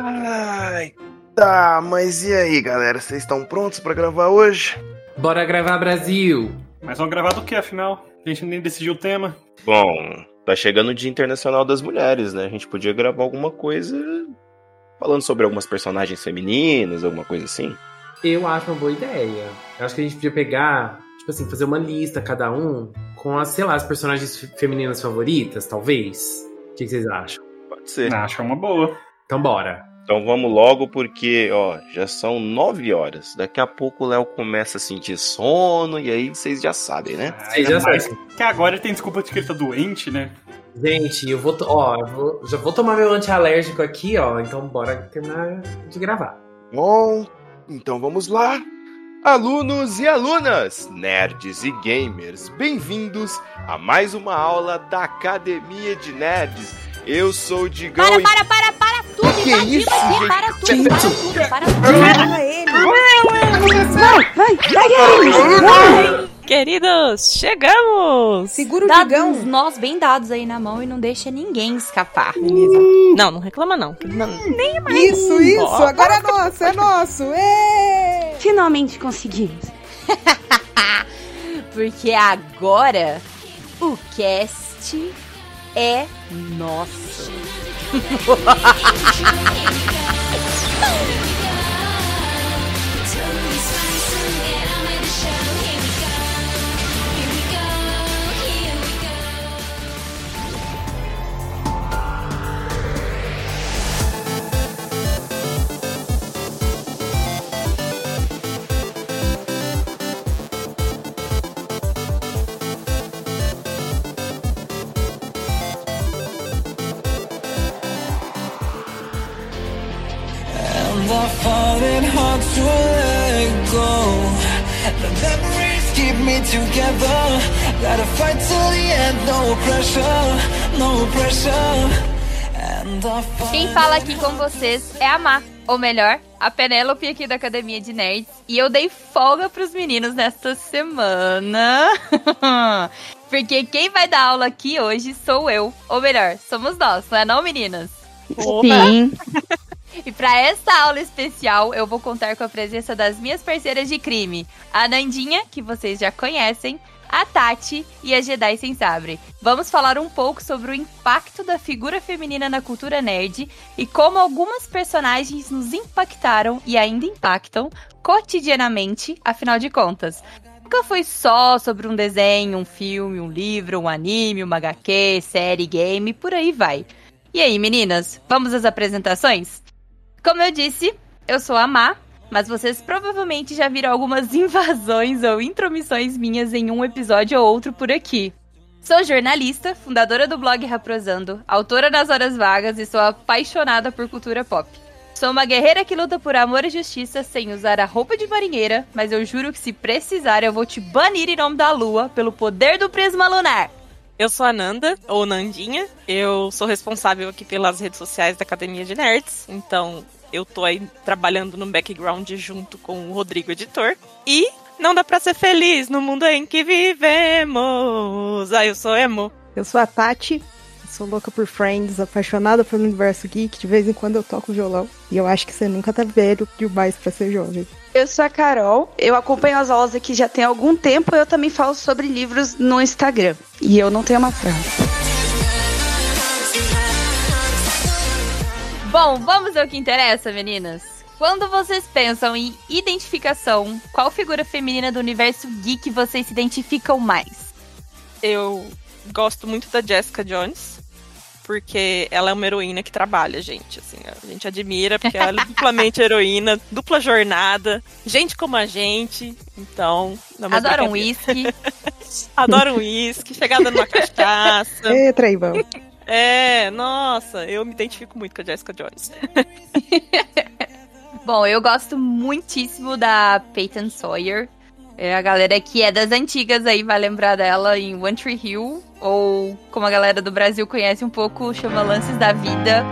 Ai, tá, mas e aí, galera? Vocês estão prontos pra gravar hoje? Bora gravar Brasil! Mas vamos gravar do que, afinal? A gente nem decidiu o tema. Bom, tá chegando o Dia Internacional das Mulheres, né? A gente podia gravar alguma coisa falando sobre algumas personagens femininas, alguma coisa assim. Eu acho uma boa ideia. Eu acho que a gente podia pegar, tipo assim, fazer uma lista cada um com as, sei lá, as personagens femininas favoritas, talvez. O que vocês acham? Pode ser. Acho uma boa. Então bora. Então vamos logo, porque, ó, já são nove horas. Daqui a pouco o Léo começa a sentir sono, e aí vocês já sabem, né? Vocês já sabem. Que agora tem desculpa de que ele tá doente, né? Gente, eu vou, ó, eu vou- já vou tomar meu antialérgico aqui, ó. Então bora terminar de gravar. Bom, então vamos lá. Alunos e alunas, nerds e gamers, bem-vindos a mais uma aula da Academia de Nerds. Eu sou o Digão Para, e... para, para, para tudo! Que invadiu isso, aqui, gente? para tudo, para tudo, para tudo! Fala ele. Queridos, chegamos! Segura o Dá digão. uns nós bem dados aí na mão e não deixa ninguém escapar. Beleza. Não, não reclama não. não- Nem Isso, isso. Ó. Agora é nosso, é nosso. Ê! Finalmente conseguimos. Porque agora o cast é nosso. Find it hard to let go. The memories keep me together. Gotta fight till the end, no pressure, no pressure. And I find Quem fala aqui com vocês é a Má, ou melhor, a Penélope aqui da Academia de Nerds. E eu dei folga pros meninos nesta semana. Porque quem vai dar aula aqui hoje sou eu. Ou melhor, somos nós, não é não, meninas? Sim. E para esta aula especial, eu vou contar com a presença das minhas parceiras de crime, a Nandinha, que vocês já conhecem, a Tati e a Jedi Sem Sabre. Vamos falar um pouco sobre o impacto da figura feminina na cultura nerd e como algumas personagens nos impactaram e ainda impactam cotidianamente, afinal de contas. Nunca foi só sobre um desenho, um filme, um livro, um anime, uma HQ, série, game, por aí vai. E aí, meninas, vamos às apresentações? Como eu disse, eu sou a Má, mas vocês provavelmente já viram algumas invasões ou intromissões minhas em um episódio ou outro por aqui. Sou jornalista, fundadora do blog Raprosando, autora nas horas vagas e sou apaixonada por cultura pop. Sou uma guerreira que luta por amor e justiça sem usar a roupa de marinheira, mas eu juro que se precisar eu vou te banir em nome da lua pelo poder do prisma lunar. Eu sou a Nanda, ou Nandinha. Eu sou responsável aqui pelas redes sociais da Academia de Nerds. Então, eu tô aí trabalhando no background junto com o Rodrigo, editor. E não dá pra ser feliz no mundo em que vivemos. Ah, eu sou emo. Eu sou a Tati. Sou louca por Friends, apaixonada pelo universo geek. De vez em quando eu toco violão. E eu acho que você nunca tá velho demais pra ser jovem. Eu sou a Carol, eu acompanho as aulas aqui já tem algum tempo, eu também falo sobre livros no Instagram. E eu não tenho uma frase. Bom, vamos ao que interessa, meninas. Quando vocês pensam em identificação, qual figura feminina do universo geek vocês se identificam mais? Eu gosto muito da Jessica Jones. Porque ela é uma heroína que trabalha, gente. Assim, a gente admira, porque ela é duplamente heroína, dupla jornada, gente como a gente. Então, não é mais Adoram brincadeira. uísque. Adoram uísque, chegada numa cachaça. Ê, traibão. É, nossa, eu me identifico muito com a Jessica Jones. Bom, eu gosto muitíssimo da Peyton Sawyer. É, a galera que é das antigas aí vai lembrar dela em One Tree Hill. Ou, como a galera do Brasil conhece um pouco, chama Lances da Vida.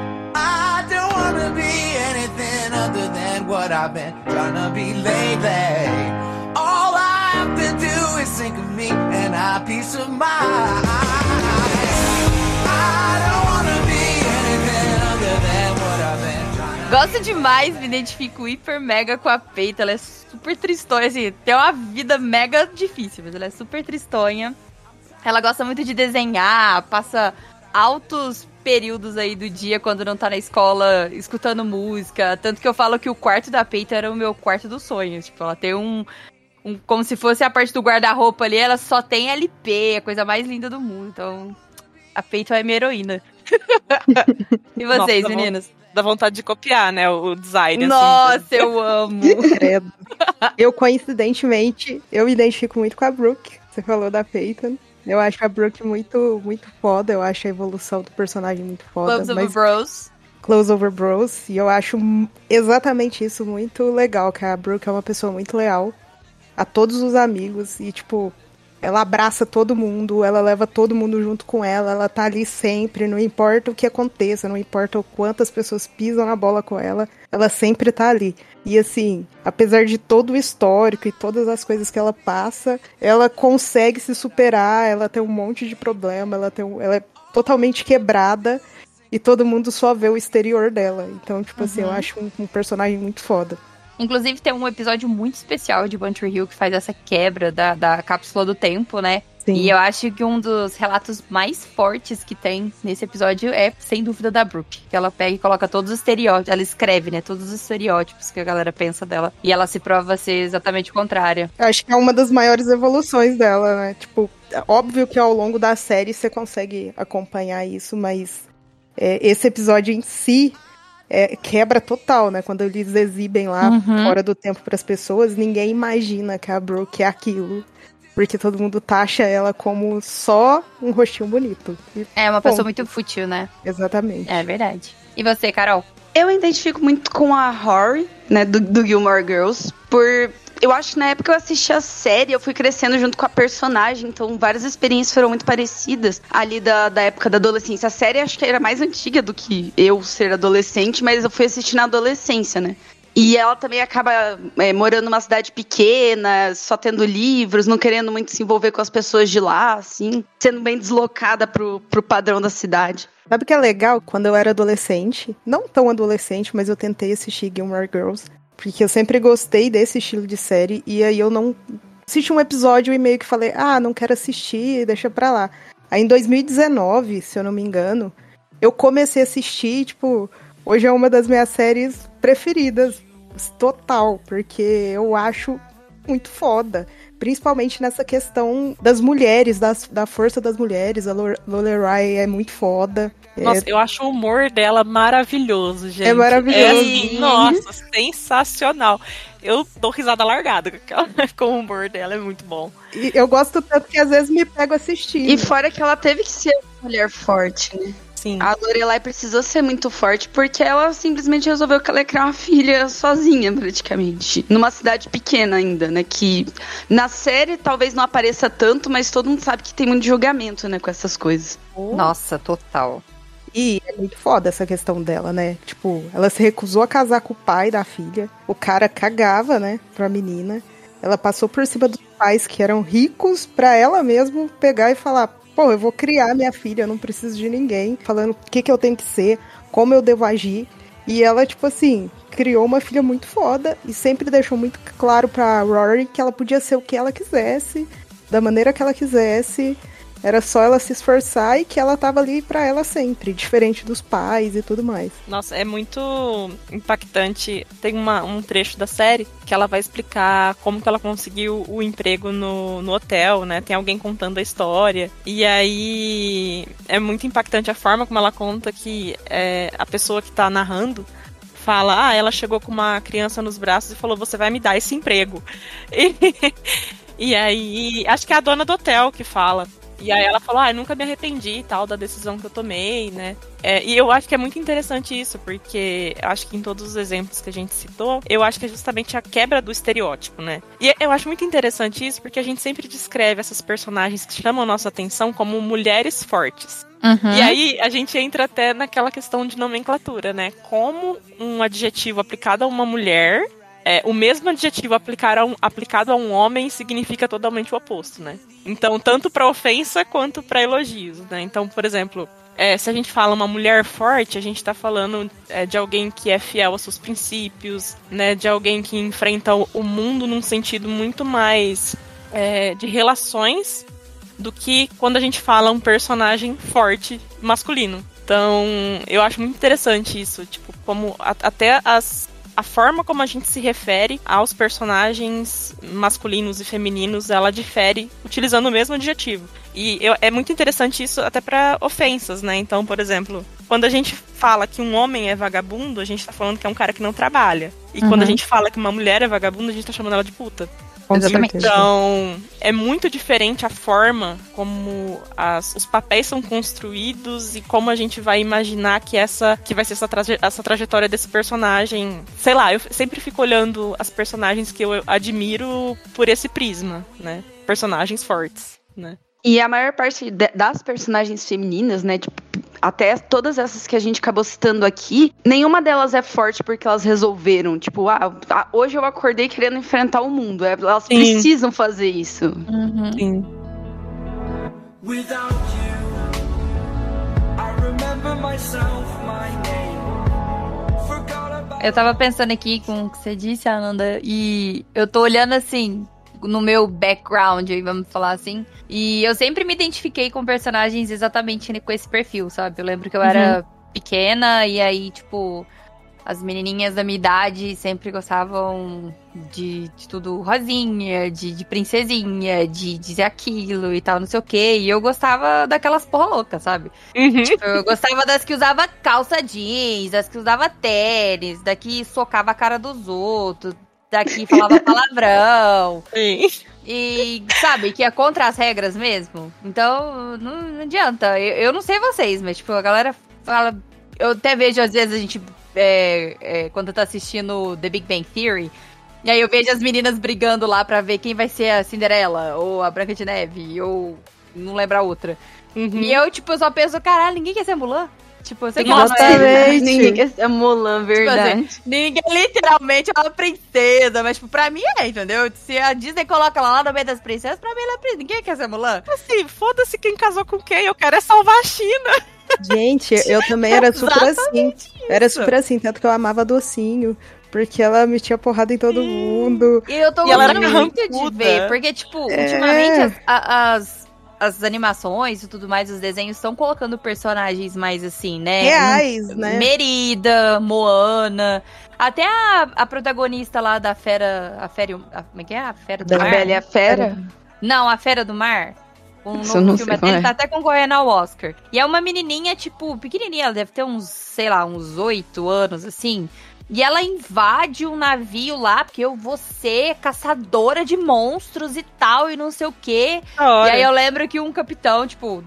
Gosto demais, me identifico hiper mega com a Peita. Ela é super tristonha, assim, tem uma vida mega difícil, mas ela é super tristonha. Ela gosta muito de desenhar, passa altos períodos aí do dia quando não tá na escola escutando música. Tanto que eu falo que o quarto da Peita era o meu quarto dos sonhos. Tipo, ela tem um. um como se fosse a parte do guarda-roupa ali, ela só tem LP, a coisa mais linda do mundo. Então, a Peita é minha heroína. e vocês, Nossa, meninos? Dá vontade de copiar, né? O design. assim. Nossa, eu amo. Credo. Eu, coincidentemente, eu me identifico muito com a Brooke. Você falou da Peyton. Eu acho a Brooke muito, muito foda. Eu acho a evolução do personagem muito foda. Of mas Bros. Close Over Bros. E eu acho exatamente isso muito legal, que a Brooke é uma pessoa muito leal a todos os amigos. E, tipo, ela abraça todo mundo, ela leva todo mundo junto com ela, ela tá ali sempre, não importa o que aconteça, não importa o quantas pessoas pisam na bola com ela, ela sempre tá ali. E assim, apesar de todo o histórico e todas as coisas que ela passa, ela consegue se superar, ela tem um monte de problema, ela tem um- ela é totalmente quebrada e todo mundo só vê o exterior dela. Então, tipo assim, eu acho um, um personagem muito foda. Inclusive, tem um episódio muito especial de Tree Hill que faz essa quebra da, da cápsula do tempo, né? Sim. E eu acho que um dos relatos mais fortes que tem nesse episódio é, sem dúvida, da Brooke. Que ela pega e coloca todos os estereótipos. Ela escreve, né? Todos os estereótipos que a galera pensa dela. E ela se prova ser exatamente o contrário. Eu acho que é uma das maiores evoluções dela, né? Tipo, é óbvio que ao longo da série você consegue acompanhar isso, mas é, esse episódio em si é, quebra total, né? Quando eles exibem lá Uhum. fora do tempo para as pessoas, ninguém imagina que a Brooke é aquilo. Porque todo mundo taxa ela como só um rostinho bonito. E, É uma Ponto. pessoa muito fútil, né? exatamente. É verdade. E você, Carol? Eu identifico muito com a Rory, né, do, do Gilmore Girls, por... Eu acho que na época eu assisti a série, eu fui crescendo junto com a personagem, então várias experiências foram muito parecidas ali da, da época da adolescência. A série acho que era mais antiga do que eu ser adolescente, mas eu fui assistir na adolescência, né? E ela também acaba é, morando numa cidade pequena, só tendo livros, não querendo muito se envolver com as pessoas de lá, assim, sendo bem deslocada pro, pro padrão da cidade. Sabe o que é legal? Quando eu era adolescente, não tão adolescente, mas eu tentei assistir Gilmore Girls, porque eu sempre gostei desse estilo de série, e aí eu não assisti um episódio e meio que falei, ah, não quero assistir, deixa pra lá. Aí em 2019, se eu não me engano, eu comecei a assistir, tipo, hoje é uma das minhas séries preferidas, total, porque eu acho muito foda. Principalmente nessa questão das mulheres, das, da força das mulheres. A Lore- Lorelai é muito foda. Nossa, eu acho o humor dela maravilhoso, gente. É maravilhoso. É assim, nossa, sensacional. Eu dou risada largada com, o humor dela, é muito bom. E eu gosto tanto que às vezes me pego assistindo. E fora que ela teve que ser uma mulher forte, né? Sim. A Lorelai precisou ser muito forte porque ela simplesmente resolveu que ela ia criar uma filha sozinha, praticamente. Numa cidade pequena ainda, né? Que na série talvez não apareça tanto, mas todo mundo sabe que tem muito julgamento, né? Com essas coisas. Nossa, total. E é muito foda essa questão dela, né? Tipo, ela se recusou a casar com o pai da filha. O cara cagava, né, pra menina. Ela passou por cima dos pais que eram ricos pra ela mesmo pegar e falar: pô, eu vou criar minha filha, eu não preciso de ninguém falando o que, que eu tenho que ser, como eu devo agir. E ela, tipo assim, criou uma filha muito foda e sempre deixou muito claro pra Rory que ela podia ser o que ela quisesse, da maneira que ela quisesse. Era só ela se esforçar e que ela tava ali pra ela sempre, diferente dos pais e tudo mais. Nossa, é muito impactante. Tem uma- um trecho da série que ela vai explicar como que ela conseguiu o emprego no, no hotel, né? Tem alguém contando a história. E aí é muito impactante a forma como ela conta que é, a pessoa que tá narrando fala, ah, ela chegou com uma criança nos braços e falou, você vai me dar esse emprego. E, e aí, acho que é a dona do hotel que fala. E aí ela falou, ah, nunca me arrependi e tal da decisão que eu tomei, né? É, e eu acho que é muito interessante isso, porque eu acho que em todos os exemplos que a gente citou, eu acho que é justamente a quebra do estereótipo, né? E eu acho muito interessante isso, porque a gente sempre descreve essas personagens que chamam a nossa atenção como mulheres fortes. Uhum. E aí a gente entra até naquela questão de nomenclatura, né? Como um adjetivo aplicado a uma mulher, é, o mesmo adjetivo a um- aplicado a um homem significa totalmente o oposto, né? Então, tanto para ofensa quanto para elogios, né? Então, por exemplo, é, se a gente fala uma mulher forte, a gente tá falando é, de alguém que é fiel aos seus princípios, né? De alguém que enfrenta o, o mundo num sentido muito mais é, de relações do que quando a gente fala um personagem forte masculino. Então, eu acho muito interessante isso, tipo, como a, até as a forma como a gente se refere aos personagens masculinos e femininos, ela difere utilizando o mesmo adjetivo. E eu, é muito interessante isso até para ofensas, né? Então, por exemplo, quando a gente fala que um homem é vagabundo, a gente tá falando que é um cara que não trabalha. E Uhum. quando a gente fala que uma mulher é vagabunda, a gente tá chamando ela de puta. Com Exatamente. certeza. Então, é muito diferente a forma como as- os papéis são construídos e como a gente vai imaginar que essa que vai ser essa, traje- essa trajetória desse personagem. Sei lá, eu sempre fico olhando as personagens que eu admiro por esse prisma, né? Personagens fortes, né? E a maior parte de- das personagens femininas, né? Tipo, até todas essas que a gente acabou citando aqui, nenhuma delas é forte porque elas resolveram. Tipo, ah, ah, hoje eu acordei querendo enfrentar o mundo. É, Elas Sim. precisam fazer isso. Uhum. Sim. Without you, I remember myself, my name. Forgot about Eu tava pensando aqui com o que você disse, Ananda, e eu tô olhando assim no meu background, vamos falar assim. E eu sempre me identifiquei com personagens exatamente com esse perfil, sabe? Eu lembro que eu era pequena e aí, tipo, as menininhas da minha idade sempre gostavam de, de tudo rosinha, de, de princesinha, de dizer aquilo e tal, não sei o quê. E eu gostava daquelas porra louca, sabe? Uhum. Tipo, eu gostava das que usava calça jeans, das que usava tênis, da que socava a cara dos outros, da que falava palavrão. Sim. E, sabe, que é contra as regras mesmo. Então, não, não adianta. Eu, eu não sei vocês, mas, tipo, a galera fala. Eu até vejo, às vezes, a gente. é, é, quando tá assistindo The Big Bang Theory. E aí eu vejo as meninas brigando lá pra ver quem vai ser a Cinderela, ou a Branca de Neve, ou. Não lembro a outra. Uhum. E eu, tipo, só penso, caralho, ninguém quer ser Mulan? Tipo, eu sei que Nossa, ela não é- Exatamente. ninguém quer ser Mulan, Tipo verdade. Ninguém literalmente é uma princesa, mas tipo, pra mim é, entendeu? Se a Disney coloca ela lá no meio das princesas, pra mim ela é princesa. Ninguém quer ser Mulan. Assim, foda-se quem casou com quem, eu quero é salvar a China. Gente, eu também era super assim. Exatamente Era isso. super assim, tanto que eu amava docinho. Porque ela metia porrada em todo mundo. E eu tô E ela era gostando muito de ver, porque, tipo, É. ultimamente as, as, as animações e tudo mais, os desenhos estão colocando personagens mais assim, né? Reais, né? Merida, Moana. Até a, a protagonista lá da Fera. A Fera. A, como é que é? A Fera do Da Mar? Bela e a Fera? Não, a Fera do Mar. Um Isso novo não filme sei qual dele é. tá até concorrendo ao Oscar. E é uma menininha, tipo, pequenininha, ela deve ter uns, sei lá, uns oito anos, assim. E ela invade um navio lá, porque eu vou ser caçadora de monstros e tal, e não sei o quê. E aí eu lembro que um capitão, tipo, o,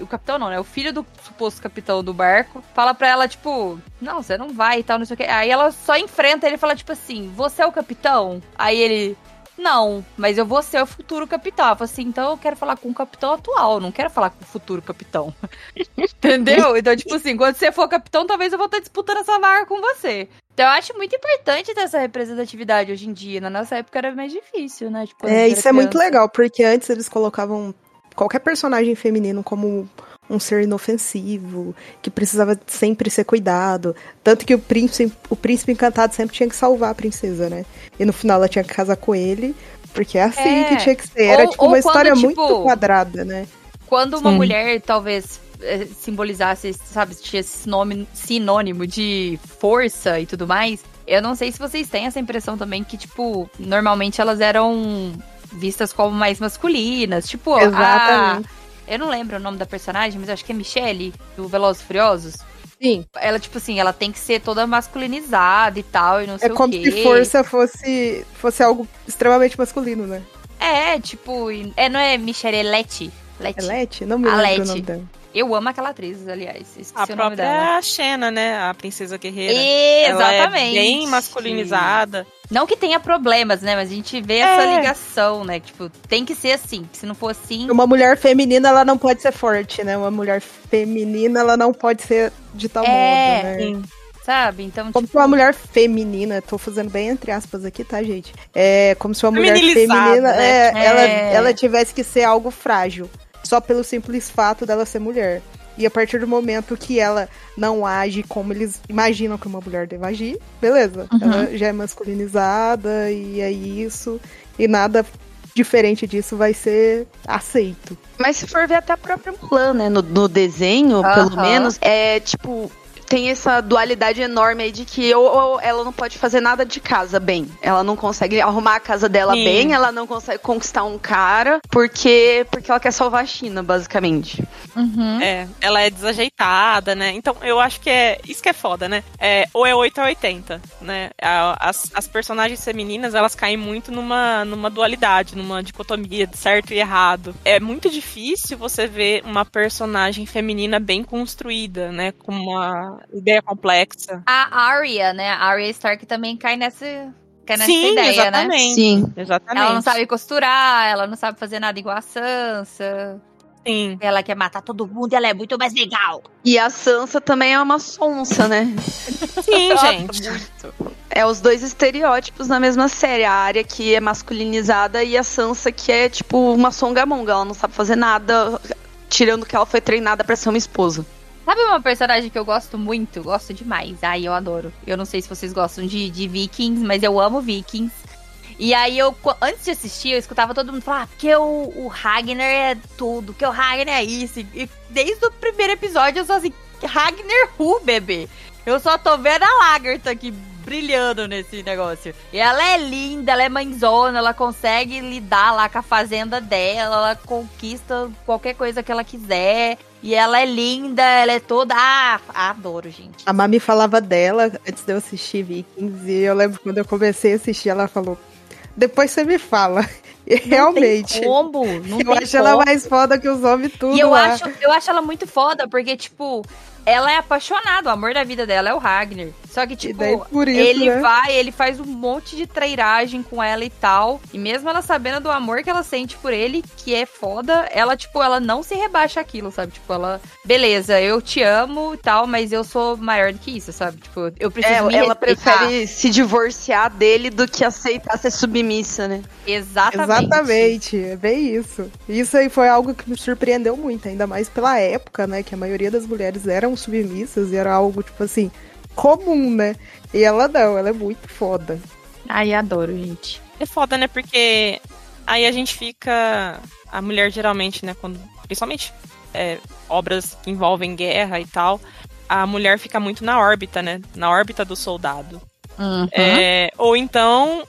o capitão não, né? O filho do suposto capitão do barco, fala pra ela, tipo, não, você não vai e tal, não sei o quê. Aí ela só enfrenta ele e fala, tipo assim, você é o capitão? Aí ele. Não, mas eu vou ser o futuro capitão. Fala assim, então eu quero falar com o capitão atual, não quero falar com o futuro capitão. Entendeu? Então, tipo assim, quando você for capitão, talvez eu vou estar disputando essa vaga com você. Então, eu acho muito importante ter essa representatividade hoje em dia. Na nossa época era mais difícil, né? Tipo, É, isso era é muito legal, porque antes eles colocavam qualquer personagem feminino como um ser inofensivo, que precisava sempre ser cuidado. Tanto que o príncipe, o príncipe encantado sempre tinha que salvar a princesa, né? E no final ela tinha que casar com ele, porque é assim É. que tinha que ser. Era Ou- tipo ou uma história quando, muito tipo, quadrada, né? Quando uma Sim. mulher talvez simbolizasse, sabe, tinha esse nome sinônimo de força e tudo mais, eu não sei se vocês têm essa impressão também que, tipo, normalmente elas eram vistas como mais masculinas. Tipo, a, Exatamente. eu não lembro o nome da personagem, mas acho que é Michelle, do Velozes Furiosos. Sim. Ela, tipo assim, ela tem que ser toda masculinizada e tal, e não sei É o como quê. se força fosse, fosse algo extremamente masculino, né? É, tipo, é, não é Michelle, é Letty. Letty. É Leti? Não me A lembro Letty. o nome dela. Eu amo aquela atriz, aliás. Esqueci A o nome dela. própria Xena, né? A princesa guerreira. Ela Exatamente. é bem masculinizada. Não que tenha problemas, né? Mas a gente vê essa ligação, né? Tipo, tem que ser assim. Se não for assim. Uma mulher feminina, ela não pode ser forte, né? Uma mulher feminina, ela não pode ser de tal É, modo, né? Sim. Sabe? Então, Como tipo. se uma mulher feminina, tô fazendo bem entre aspas aqui, tá, gente? É como se uma mulher feminina, né? é, É. Ela, ela tivesse que ser algo frágil, só pelo simples fato dela ser mulher. E a partir do momento que ela não age como eles imaginam que uma mulher deve agir, beleza. Uhum. Ela já é masculinizada e é isso. E nada diferente disso vai ser aceito. Mas se for ver até a própria Mulan, né? No, no desenho, pelo Aham. menos, é tipo. Tem essa dualidade enorme aí de que ou, ou ela não pode fazer nada de casa bem. Ela não consegue arrumar a casa dela Sim. bem, ela não consegue conquistar um cara, porque porque ela quer salvar a China, basicamente. Uhum. É, ela é desajeitada, né? Então eu acho que é. Isso que é foda, né? É, ou é 8 ou 80, né? A- As, as personagens femininas, elas caem muito numa, numa dualidade, numa dicotomia de certo e errado. É muito difícil você ver uma personagem feminina bem construída, né? Com uma ideia complexa. A Arya, né? A Arya Stark também cai nessa, cai nessa Sim, ideia, né? exatamente. Sim. Exatamente. Ela não sabe costurar, ela não sabe fazer nada igual a Sansa. Sim. Ela quer matar todo mundo, ela é muito mais legal. E a Sansa também é uma sonsa, né? Sim, gente. É os dois estereótipos na mesma série. A área que é masculinizada e a Sansa que é tipo uma songamonga. Ela não sabe fazer nada, tirando que ela foi treinada pra ser uma esposa. Sabe uma personagem que eu gosto muito? Gosto demais. Ai, eu adoro. Eu não sei se vocês gostam de, de Vikings, mas eu amo Vikings. E aí eu, antes de assistir, eu escutava todo mundo falar, ah, porque o, o Ragnar é tudo, que o Ragnar é isso. E desde o primeiro episódio eu sou assim, Ragnar who, bebê? Eu só tô vendo a Lagertha aqui brilhando nesse negócio. E ela é linda, ela é mãezona, ela consegue lidar lá com a fazenda dela, ela conquista qualquer coisa que ela quiser. E ela é linda, ela é toda. Ah, adoro, gente. A Mami falava dela antes de eu assistir Vikings. E eu lembro quando eu comecei a assistir, ela falou: Depois você me fala. E realmente. Combo, não Eu tem acho ela como. mais foda que os homens tudo. E eu lá. acho, eu acho ela muito foda, porque, tipo, ela é apaixonada, o amor da vida dela é o Ragnar. Só que, tipo, daí por isso, ele né? vai, ele faz um monte de trairagem com ela e tal. E mesmo ela sabendo do amor que ela sente por ele, que é foda, ela, tipo, ela não se rebaixa aquilo, sabe? Tipo, ela, beleza, eu te amo e tal, mas eu sou maior do que isso, sabe? Tipo, eu preciso É, me ela respeitar. prefere se divorciar dele do que aceitar ser submissa, né? Exatamente. Exatamente, é bem isso. Isso aí foi algo que me surpreendeu muito, ainda mais pela época, né? Que a maioria das mulheres eram submissas e era algo, tipo assim, comum, né? E ela não, ela é muito foda. Ai, adoro, gente. É foda, né? Porque aí a gente fica. A mulher geralmente, né? Quando. Principalmente é, obras que envolvem guerra e tal. A mulher fica muito na órbita, né? Na órbita do soldado. Uhum. É, ou então,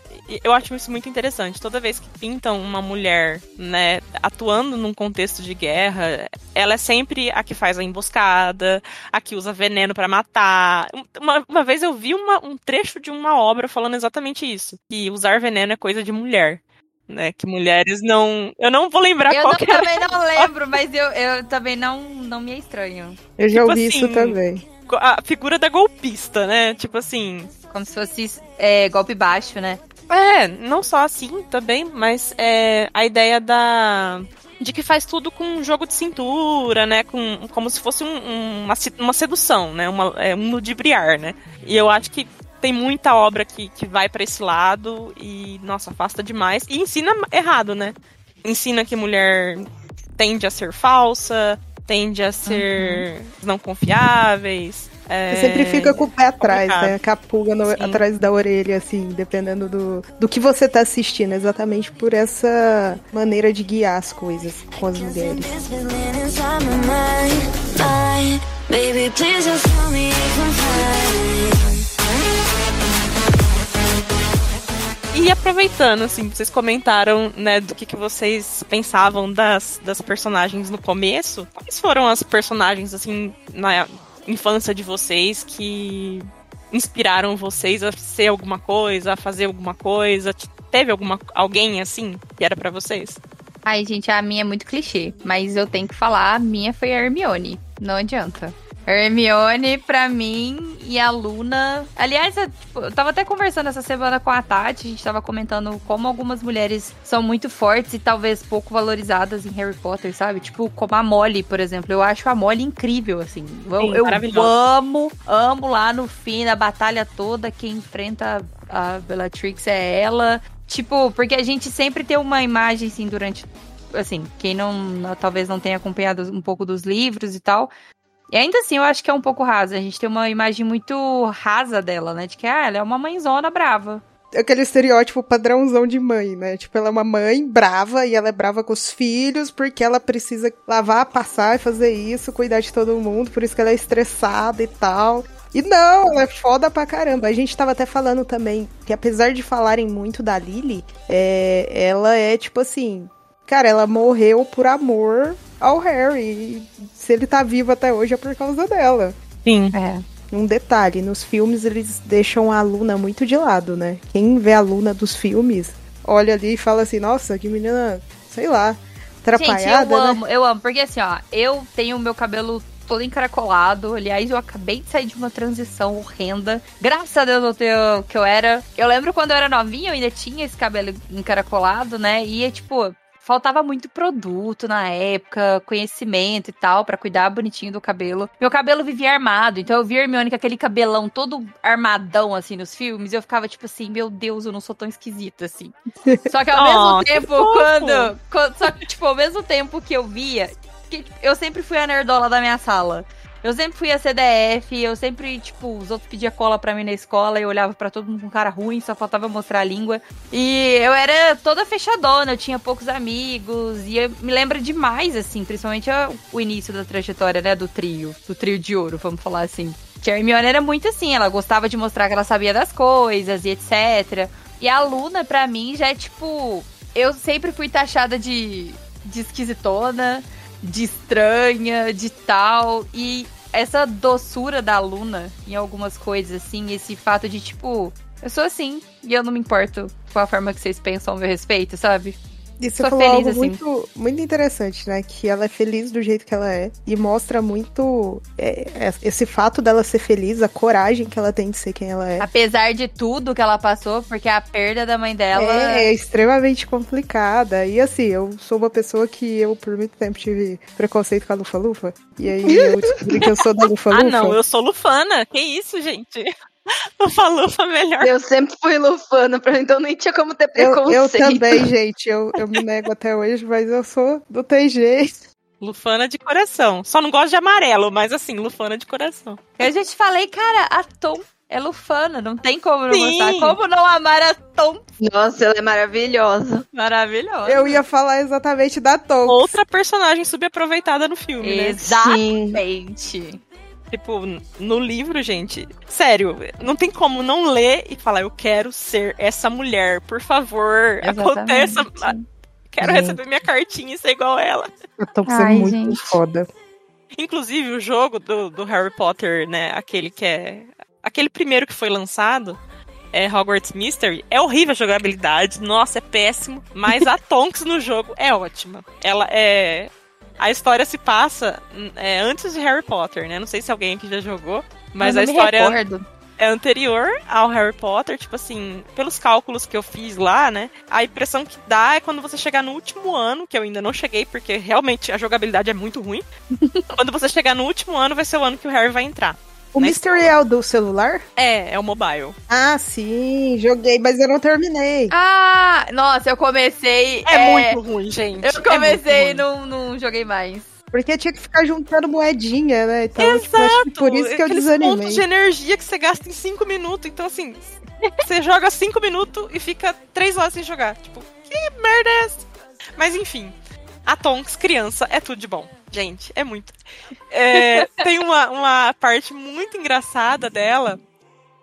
eu acho isso muito interessante. Toda vez que pintam uma mulher, né, atuando num contexto de guerra, ela é sempre a que faz a emboscada, a que usa veneno pra matar. Uma, uma vez eu vi uma- um trecho de uma obra falando exatamente isso: que usar veneno é coisa de mulher. Né, que mulheres não. Eu não vou lembrar Eu qual não- que era. também não lembro, mas eu, eu também não, não me é estranho. Eu já Tipo ouvi assim, isso também. A figura da golpista, né? Tipo assim. Como se fosse é, golpe baixo, né? É, não só assim também, mas é, a ideia da. De que faz tudo com um jogo de cintura, né? Com, como se fosse um- um- uma, uma sedução, né? Uma, é, um ludibriar, né? E eu acho que tem muita obra que, que vai pra esse lado e, nossa, afasta demais. E ensina errado, né? Ensina que mulher tende a ser falsa, tende a ser não confiáveis. é, Você sempre fica com o pé atrás, complicado. né? Com a pulga no- atrás da orelha, assim, dependendo do, do que você tá assistindo, exatamente por essa maneira de guiar as coisas com as mulheres. Baby, please just tell me if I'm fine. E aproveitando, assim, vocês comentaram, né, do que, que vocês pensavam das, das personagens no começo. Quais foram as personagens, assim, na infância de vocês que inspiraram vocês a ser alguma coisa, a fazer alguma coisa? Teve alguma alguém assim que era pra vocês? Ai, gente, a minha é muito clichê, mas eu tenho que falar, a minha foi a Hermione. Não adianta. Hermione, pra mim, e a Luna. Aliás, eu, tipo, eu tava até conversando essa semana com a Tati, a gente tava comentando como algumas mulheres são muito fortes e talvez pouco valorizadas em Harry Potter, sabe? Tipo, como a Molly, por exemplo. Eu acho a Molly incrível, assim. Eu, Sim, eu amo, amo lá no fim da batalha toda. Quem enfrenta a Bellatrix é ela. Tipo, porque a gente sempre tem uma imagem, assim, durante. Assim, quem não. Talvez não tenha acompanhado um pouco dos livros e tal. E ainda assim, eu acho que é um pouco rasa. A gente tem uma imagem muito rasa dela, né? De que ah, ela é uma mãezona brava. Aquele estereótipo padrãozão de mãe, né? Tipo, ela é uma mãe brava e ela é brava com os filhos porque ela precisa lavar, passar e fazer isso, cuidar de todo mundo, por isso que ela é estressada e tal. E não, ela é foda pra caramba. A gente tava até falando também que apesar de falarem muito da Lily, é, ela é tipo assim, cara, ela morreu por amor ao Harry. E se ele tá vivo até hoje é por causa dela. Sim. É. Um detalhe, nos filmes eles deixam a Luna muito de lado, né? Quem vê a Luna dos filmes, olha ali e fala assim, nossa, que menina, sei lá, atrapalhada, Gente, eu né? amo, eu amo. Porque assim, ó, eu tenho o meu cabelo todo encaracolado. Aliás, eu acabei de sair de uma transição horrenda. Graças a Deus eu tenho que eu era. Eu lembro quando eu era novinha, eu ainda tinha esse cabelo encaracolado, né? E é tipo. Faltava muito produto na época, conhecimento e tal, pra cuidar bonitinho do cabelo. Meu cabelo vivia armado, então eu via Hermione com aquele cabelão todo armadão, assim, nos filmes, e eu ficava tipo assim, meu Deus, eu não sou tão esquisita, assim. Só que ao Oh, mesmo que tempo, quando, quando- Só que, tipo, ao mesmo tempo que eu via. Que, eu sempre fui a nerdola da minha sala. Eu sempre fui a CDF, eu sempre, tipo, os outros pediam cola pra mim na escola, eu olhava pra todo mundo com cara ruim, só faltava mostrar a língua. E eu era toda fechadona, eu tinha poucos amigos, e eu me lembra demais, assim, principalmente o início da trajetória, né, do trio, do trio de ouro, vamos falar assim. Que a Hermione era muito assim, ela gostava de mostrar que ela sabia das coisas e etc. E a Luna, pra mim, já é tipo. Eu sempre fui taxada de, de esquisitona, de estranha, de tal. E essa doçura da Luna em algumas coisas, assim, esse fato de, tipo, eu sou assim e eu não me importo com a forma que vocês pensam a meu respeito, sabe? E você Sou falou feliz, algo assim. muito, muito interessante, né? Que ela é feliz do jeito que ela é. E mostra muito é, é, esse fato dela ser feliz, a coragem que ela tem de ser quem ela é. Apesar de tudo que ela passou, porque a perda da mãe dela. É, é extremamente complicada. E assim, eu sou uma pessoa que eu por muito tempo tive preconceito com a Lufa-Lufa. E aí eu descobri que eu sou da Lufa-Lufa. Ah, não, eu sou lufana. Que isso, gente? Lufa-lufa melhor. Eu sempre fui lufana, pra mim, então nem tinha como ter Eu, preconceito. eu também, gente. Eu, eu me nego até hoje, mas eu sou do jeito. Lufana de coração. Só não gosto de amarelo, mas assim, lufana de coração. Eu já te falei, cara, a Tom é lufana, não tem como não Sim. gostar. Como não amar a Tom? Nossa, ela é maravilhosa. Maravilhosa. Eu ia falar exatamente da Tom. Outra personagem subaproveitada no filme, né? Exatamente. Tipo, no livro, gente, sério, não tem como não ler e falar, eu quero ser essa mulher, por favor, aconteça. Exatamente. Quero Gente. receber minha cartinha e ser igual ela. A Tom é Ai, muito gente. foda. Inclusive, o jogo do, do Harry Potter, né? Aquele que é. Aquele primeiro que foi lançado, é Hogwarts Mystery, é horrível a jogabilidade, nossa, é péssimo. Mas a Tonks no jogo é ótima. Ela é. A história se passa hum, é, antes de Harry Potter, né? Não sei se alguém aqui já jogou, mas a história é anterior ao Harry Potter, tipo assim, pelos cálculos que eu fiz lá, né? A impressão que dá é quando você chegar no último ano, que eu ainda não cheguei, porque realmente a jogabilidade é muito ruim. quando você chegar no último ano, vai ser o ano que o Harry vai entrar. O Mystery é o do celular? É, é o mobile. Ah, sim, joguei, mas eu não terminei. Ah, nossa, eu comecei. É, muito ruim, gente. Eu comecei é e não, não joguei mais. Porque tinha que ficar juntando moedinha, né? Então, tipo, acho que por isso que eu Aqueles desanimei. pontos de energia que você gasta em 5 minutos. Então, assim, você joga 5 minutos e fica 3 horas sem jogar. Tipo, que merda é essa? Mas enfim, a Tonks, criança, é tudo de bom. Gente, é muito. É, tem uma, uma parte muito engraçada dela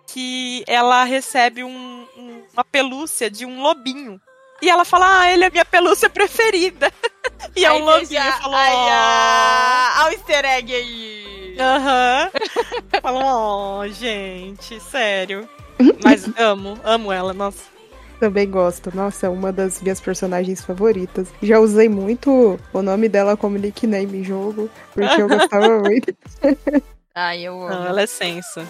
que ela recebe um- um- uma pelúcia de um lobinho. E ela fala, ah, ele é minha pelúcia preferida. E é Aí um você lobinho. já- Falou, Ai, "Ó." ah, Olha o easter egg aí. Aham. Falou, oh, gente, sério. Mas amo, amo ela, nossa. Também gosto. Nossa, é uma das minhas personagens favoritas. Já usei muito o nome dela como nickname em jogo, porque eu gostava muito. Ai, eu amo. Não, ela é sensa.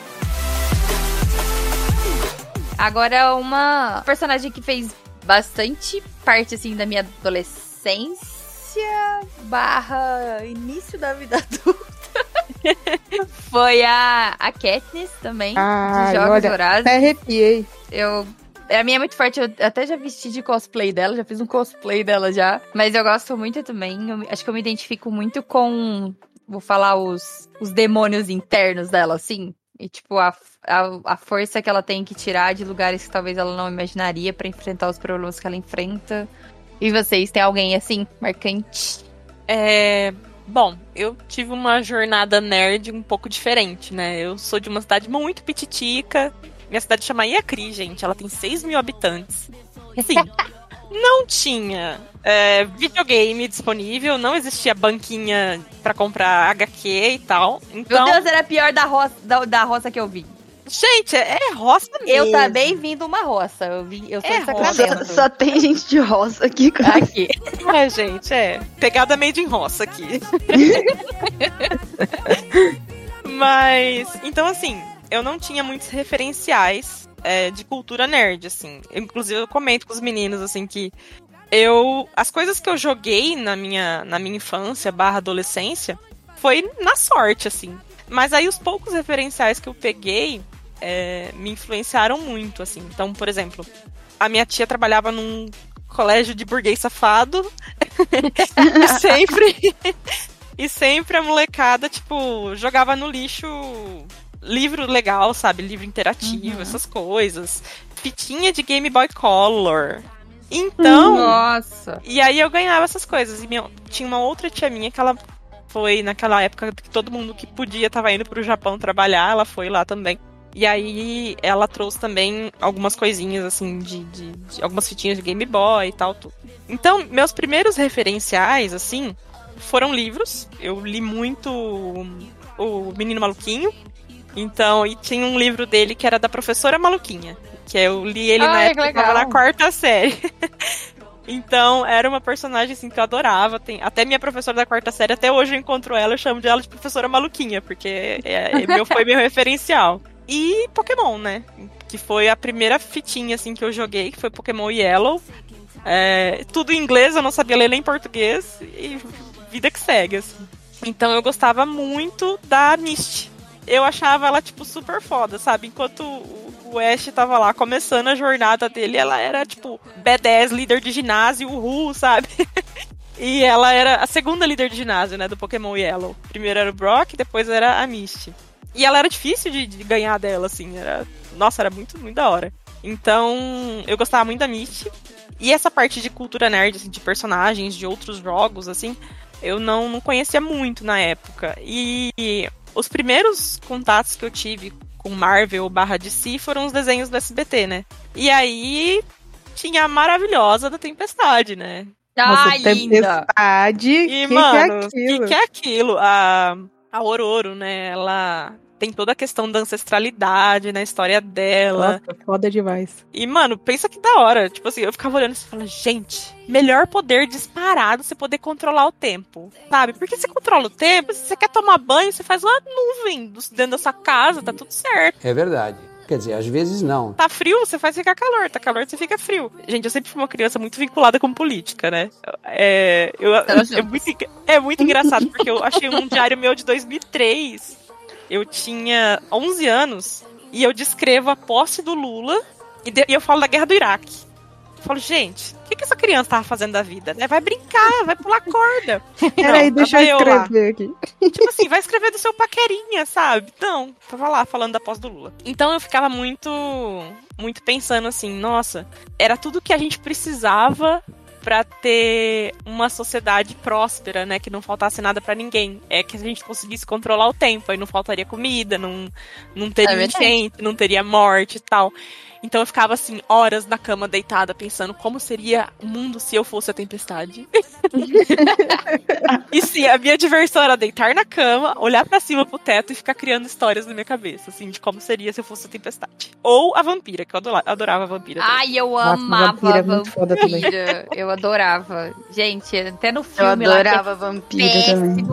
Agora, uma personagem que fez bastante parte, assim, da minha adolescência barra início da vida adulta foi a, a Katniss também, Ai, de Jogos olha, Vorazes. Até arrepiei. Eu... A minha é muito forte, eu até já vesti de cosplay dela, já fiz um cosplay dela já. Mas eu gosto muito também, eu acho que eu me identifico muito com vou falar os, os demônios internos dela, assim. E, tipo, a, a, a força que ela tem que tirar de lugares que talvez ela não imaginaria pra enfrentar os problemas que ela enfrenta. E vocês, tem alguém assim, marcante? É. Bom, eu tive uma jornada nerd um pouco diferente, né? Eu sou de uma cidade muito pititica. Minha cidade chama Iacri, gente. Ela tem 6 mil habitantes. Assim, não tinha é, videogame disponível, não existia banquinha pra comprar HQ e tal. Então, Meu Deus, era pior da roça, da, da roça que eu vi. gente, é, é roça mesmo. Eu também vim de uma roça. Eu, vim, eu sou É de Só, só tem gente de roça aqui. cara. Aqui. É, gente, é. Pegada made in roça aqui. Mas, então assim, eu não tinha muitos referenciais é, de cultura nerd, assim. Inclusive, eu comento com os meninos, assim, que eu. As coisas que eu joguei na minha, na minha infância barra adolescência foi na sorte, assim. Mas aí os poucos referenciais que eu peguei é, me influenciaram muito, assim. Então, por exemplo, a minha tia trabalhava num colégio de burguês safado. e sempre. e sempre a molecada, tipo, jogava no lixo livro legal, sabe? Livro interativo, essas coisas. Fitinha de Game Boy Color. Então. Nossa. E aí eu ganhava essas coisas. E minha- tinha uma outra tia minha que ela foi naquela época que todo mundo que podia tava indo pro Japão trabalhar, ela foi lá também. E aí ela trouxe também algumas coisinhas, assim, de, de- de algumas fitinhas de Game Boy e tal, tudo. Então, meus primeiros referenciais, assim, foram livros. Eu li muito o Menino Maluquinho. Então, e tinha um livro dele que era da Professora Maluquinha. Que eu li ele na Ai, época que que eu tava na quarta série. Então, era uma personagem assim que eu adorava. Tem, até minha professora da quarta série, até hoje eu encontro ela, eu chamo de ela de professora maluquinha, porque é, é meu, foi meu referencial. E Pokémon, né? Que foi a primeira fitinha assim que eu joguei, que foi Pokémon Yellow. É, tudo em inglês, eu não sabia ler nem português. E vida que segue, assim. Então eu gostava muito da Misty. Eu achava ela, tipo, super foda, sabe? Enquanto o Ash tava lá começando a jornada dele, ela era, tipo, B10, líder de ginásio, uhul, sabe? e ela era a segunda líder de ginásio, né, do Pokémon Yellow. Primeiro era o Brock, depois era a Misty. E ela era difícil de, de ganhar dela, assim, era... Nossa, era muito, muito da hora. Então, eu gostava muito da Misty. E essa parte de cultura nerd, assim, de personagens, de outros jogos, assim, eu não, não conhecia muito na época. E os primeiros contatos que eu tive com Marvel barra DC foram os desenhos do SBT, né? E aí tinha a maravilhosa da Tempestade, né? Nossa, Ai, linda. tempestade. E, que mano, que é aquilo? que, que é aquilo? A, a Ororo, né? Ela tem toda a questão da ancestralidade na história dela. Nossa, foda demais. E, mano, pensa que da hora. Tipo assim, eu ficava olhando e falando, gente, melhor poder disparado você poder controlar o tempo. Sabe? Porque você controla o tempo, se você quer tomar banho, você faz uma nuvem dentro da sua casa, tá tudo certo. É verdade. Quer dizer, às vezes não. Tá frio, você faz ficar calor. Tá calor, você fica frio. Gente, eu sempre fui uma criança muito vinculada com política, né? É, eu, é, muito, é muito engraçado, porque eu achei um diário meu de 2003. Eu tinha 11 anos e eu descrevo a posse do Lula e, de- e eu falo da guerra do Iraque. Eu falo, gente, o que, que essa criança tava fazendo da vida? né? Vai brincar, vai pular corda. Peraí, deixa eu escrever aqui. Tipo assim, vai escrever do seu paquerinha, sabe? Não, tava lá falando da posse do Lula. Então eu ficava muito, muito pensando assim, nossa, era tudo que a gente precisava pra ter uma sociedade próspera, né, que não faltasse nada pra ninguém. É que a gente conseguisse controlar o tempo, aí não faltaria comida, não, não teria É enchente, não teria morte e tal. Então eu ficava assim, horas na cama deitada, pensando como seria o mundo se eu fosse a tempestade. e sim, a minha diversão era deitar na cama, olhar pra cima pro teto e ficar criando histórias na minha cabeça, assim, de como seria se eu fosse a tempestade. Ou a vampira, que eu adora- adorava a vampira. também. Ai, eu Nossa, amava vampira é muito foda também. vampira. Eu adorava. Gente, até no Eu filme lá, que é adorava vampira também.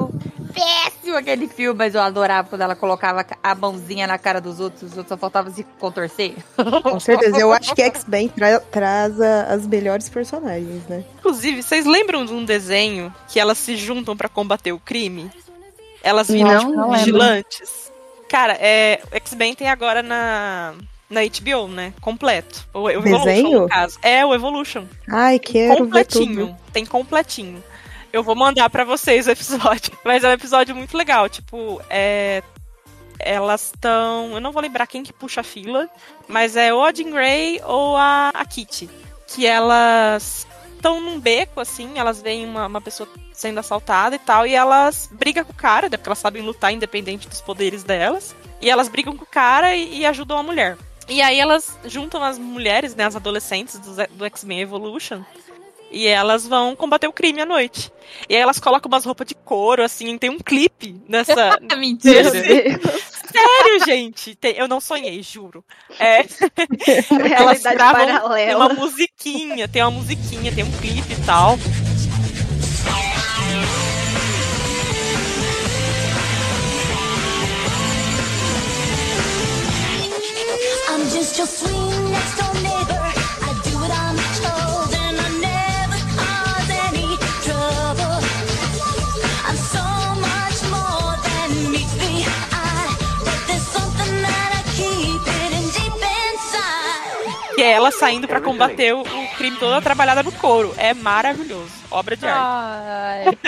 Péssimo, aquele filme, mas eu adorava quando ela colocava a mãozinha na cara dos outros, os outros só faltavam se contorcer. Com certeza. Eu acho que X-Men tra- traz a- as melhores personagens, né? Inclusive, vocês lembram de um desenho que elas se juntam pra combater o crime? Elas Não, viram não tipo, lembro. vigilantes. Cara, é, o X-Men tem agora na, na HBO, né? Completo. O, o Evolution, Desenho? no caso. É, o Evolution. Ai, quero ver tudo. completinho. Tem completinho. Eu vou mandar pra vocês o episódio. Mas é um episódio muito legal. Tipo, é. Elas estão. Eu não vou lembrar quem que puxa a fila, mas é ou a Jean Grey ou a, a Kitty. Que elas estão num beco, assim, elas veem uma, uma pessoa sendo assaltada e tal, e elas brigam com o cara, porque elas sabem lutar independente dos poderes delas. E elas brigam com o cara e, e ajudam a mulher. E aí elas juntam as mulheres, né, as adolescentes do, do X-Men Evolution, e elas vão combater o crime à noite. E aí elas colocam umas roupas de couro, assim, tem um clipe nessa. Mentira. nesse- Sério, gente? Tem- eu não sonhei, juro. É. elas Realidade gravam tem paralela. uma musiquinha, tem uma musiquinha, tem um clipe e tal. I'm just your sweet é ela saindo pra combater o, o crime toda trabalhada no couro. É maravilhoso. Obra de arte.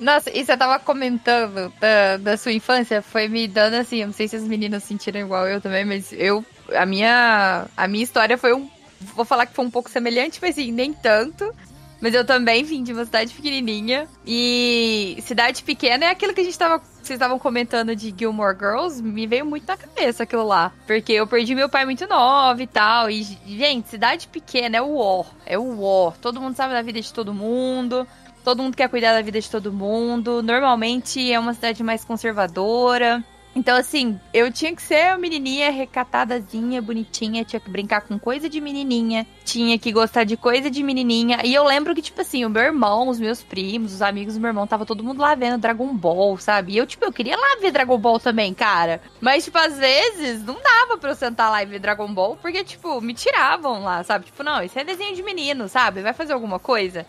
Nossa, e você tava comentando da, da sua infância, foi me dando assim, eu não sei se as meninas sentiram igual eu também, mas eu, a minha, a minha história foi um, vou falar que foi um pouco semelhante, mas assim, nem tanto. Mas eu também vim de uma cidade pequenininha. E cidade pequena é aquilo que a gente tava. Vocês estavam comentando de Gilmore Girls. Me veio muito na cabeça aquilo lá. Porque eu perdi meu pai muito novo e tal. E, gente, cidade pequena é o ó. É o ó. Todo mundo sabe da vida de todo mundo. Todo mundo quer cuidar da vida de todo mundo. Normalmente é uma cidade mais conservadora. Então, assim, eu tinha que ser a menininha recatadazinha, bonitinha, tinha que brincar com coisa de menininha, tinha que gostar de coisa de menininha. E eu lembro que, tipo assim, o meu irmão, os meus primos, os amigos do meu irmão, tava todo mundo lá vendo Dragon Ball, sabe? E eu, tipo, eu queria lá ver Dragon Ball também, cara. Mas, tipo, às vezes não dava pra eu sentar lá e ver Dragon Ball, porque, tipo, me tiravam lá, sabe? Tipo, não, isso é desenho de menino, sabe? Vai fazer alguma coisa.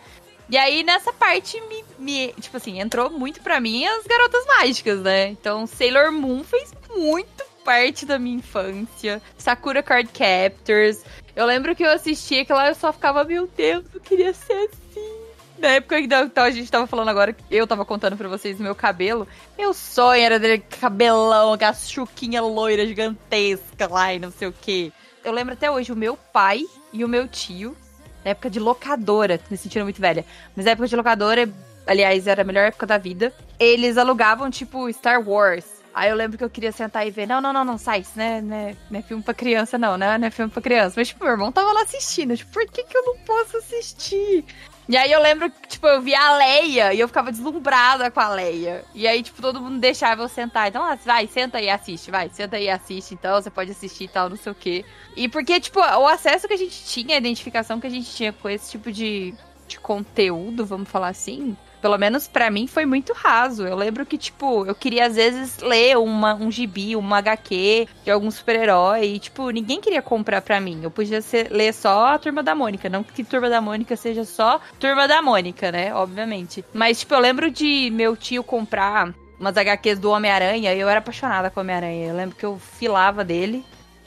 E aí, nessa parte, me, me- tipo assim, entrou muito pra mim as garotas mágicas, né? Então, Sailor Moon fez muito parte da minha infância. Sakura Card Captors. Eu lembro que eu assistia que lá eu só ficava, meu Deus, eu queria ser assim. Na época que então, a gente tava falando agora, eu tava contando pra vocês do meu cabelo. Meu sonho era ter cabelão, aquela chuquinha loira gigantesca lá e não sei o quê. Eu lembro até hoje, o meu pai e o meu tio, na época de locadora, me sentindo muito velha, mas na época de locadora, aliás, era a melhor época da vida, eles alugavam, tipo, Star Wars. Aí eu lembro que eu queria sentar e ver, não, não, não, não, sai, isso não é, não é, não é filme pra criança, não, né? Não é filme pra criança. Mas, tipo, meu irmão tava lá assistindo, tipo, por que que eu não posso assistir? E aí eu lembro que, tipo, eu via a Leia e eu ficava deslumbrada com a Leia. E aí, tipo, todo mundo deixava eu sentar. Então, ah, vai, senta aí e assiste, vai, senta e assiste, então, você pode assistir e tal, não sei o quê. E porque, tipo, o acesso que a gente tinha, a identificação que a gente tinha com esse tipo de, de conteúdo, vamos falar assim, pelo menos pra mim foi muito raso. Eu lembro que, tipo, eu queria às vezes ler uma, um gibi, uma HQ de algum super-herói. E, tipo, ninguém queria comprar pra mim. Eu podia ser, ler só a Turma da Mônica. Não que Turma da Mônica seja só Turma da Mônica, né? Obviamente. Mas, tipo, eu lembro de meu tio comprar umas HQs do Homem-Aranha e eu era apaixonada com Homem-Aranha. Eu lembro que eu filava dele.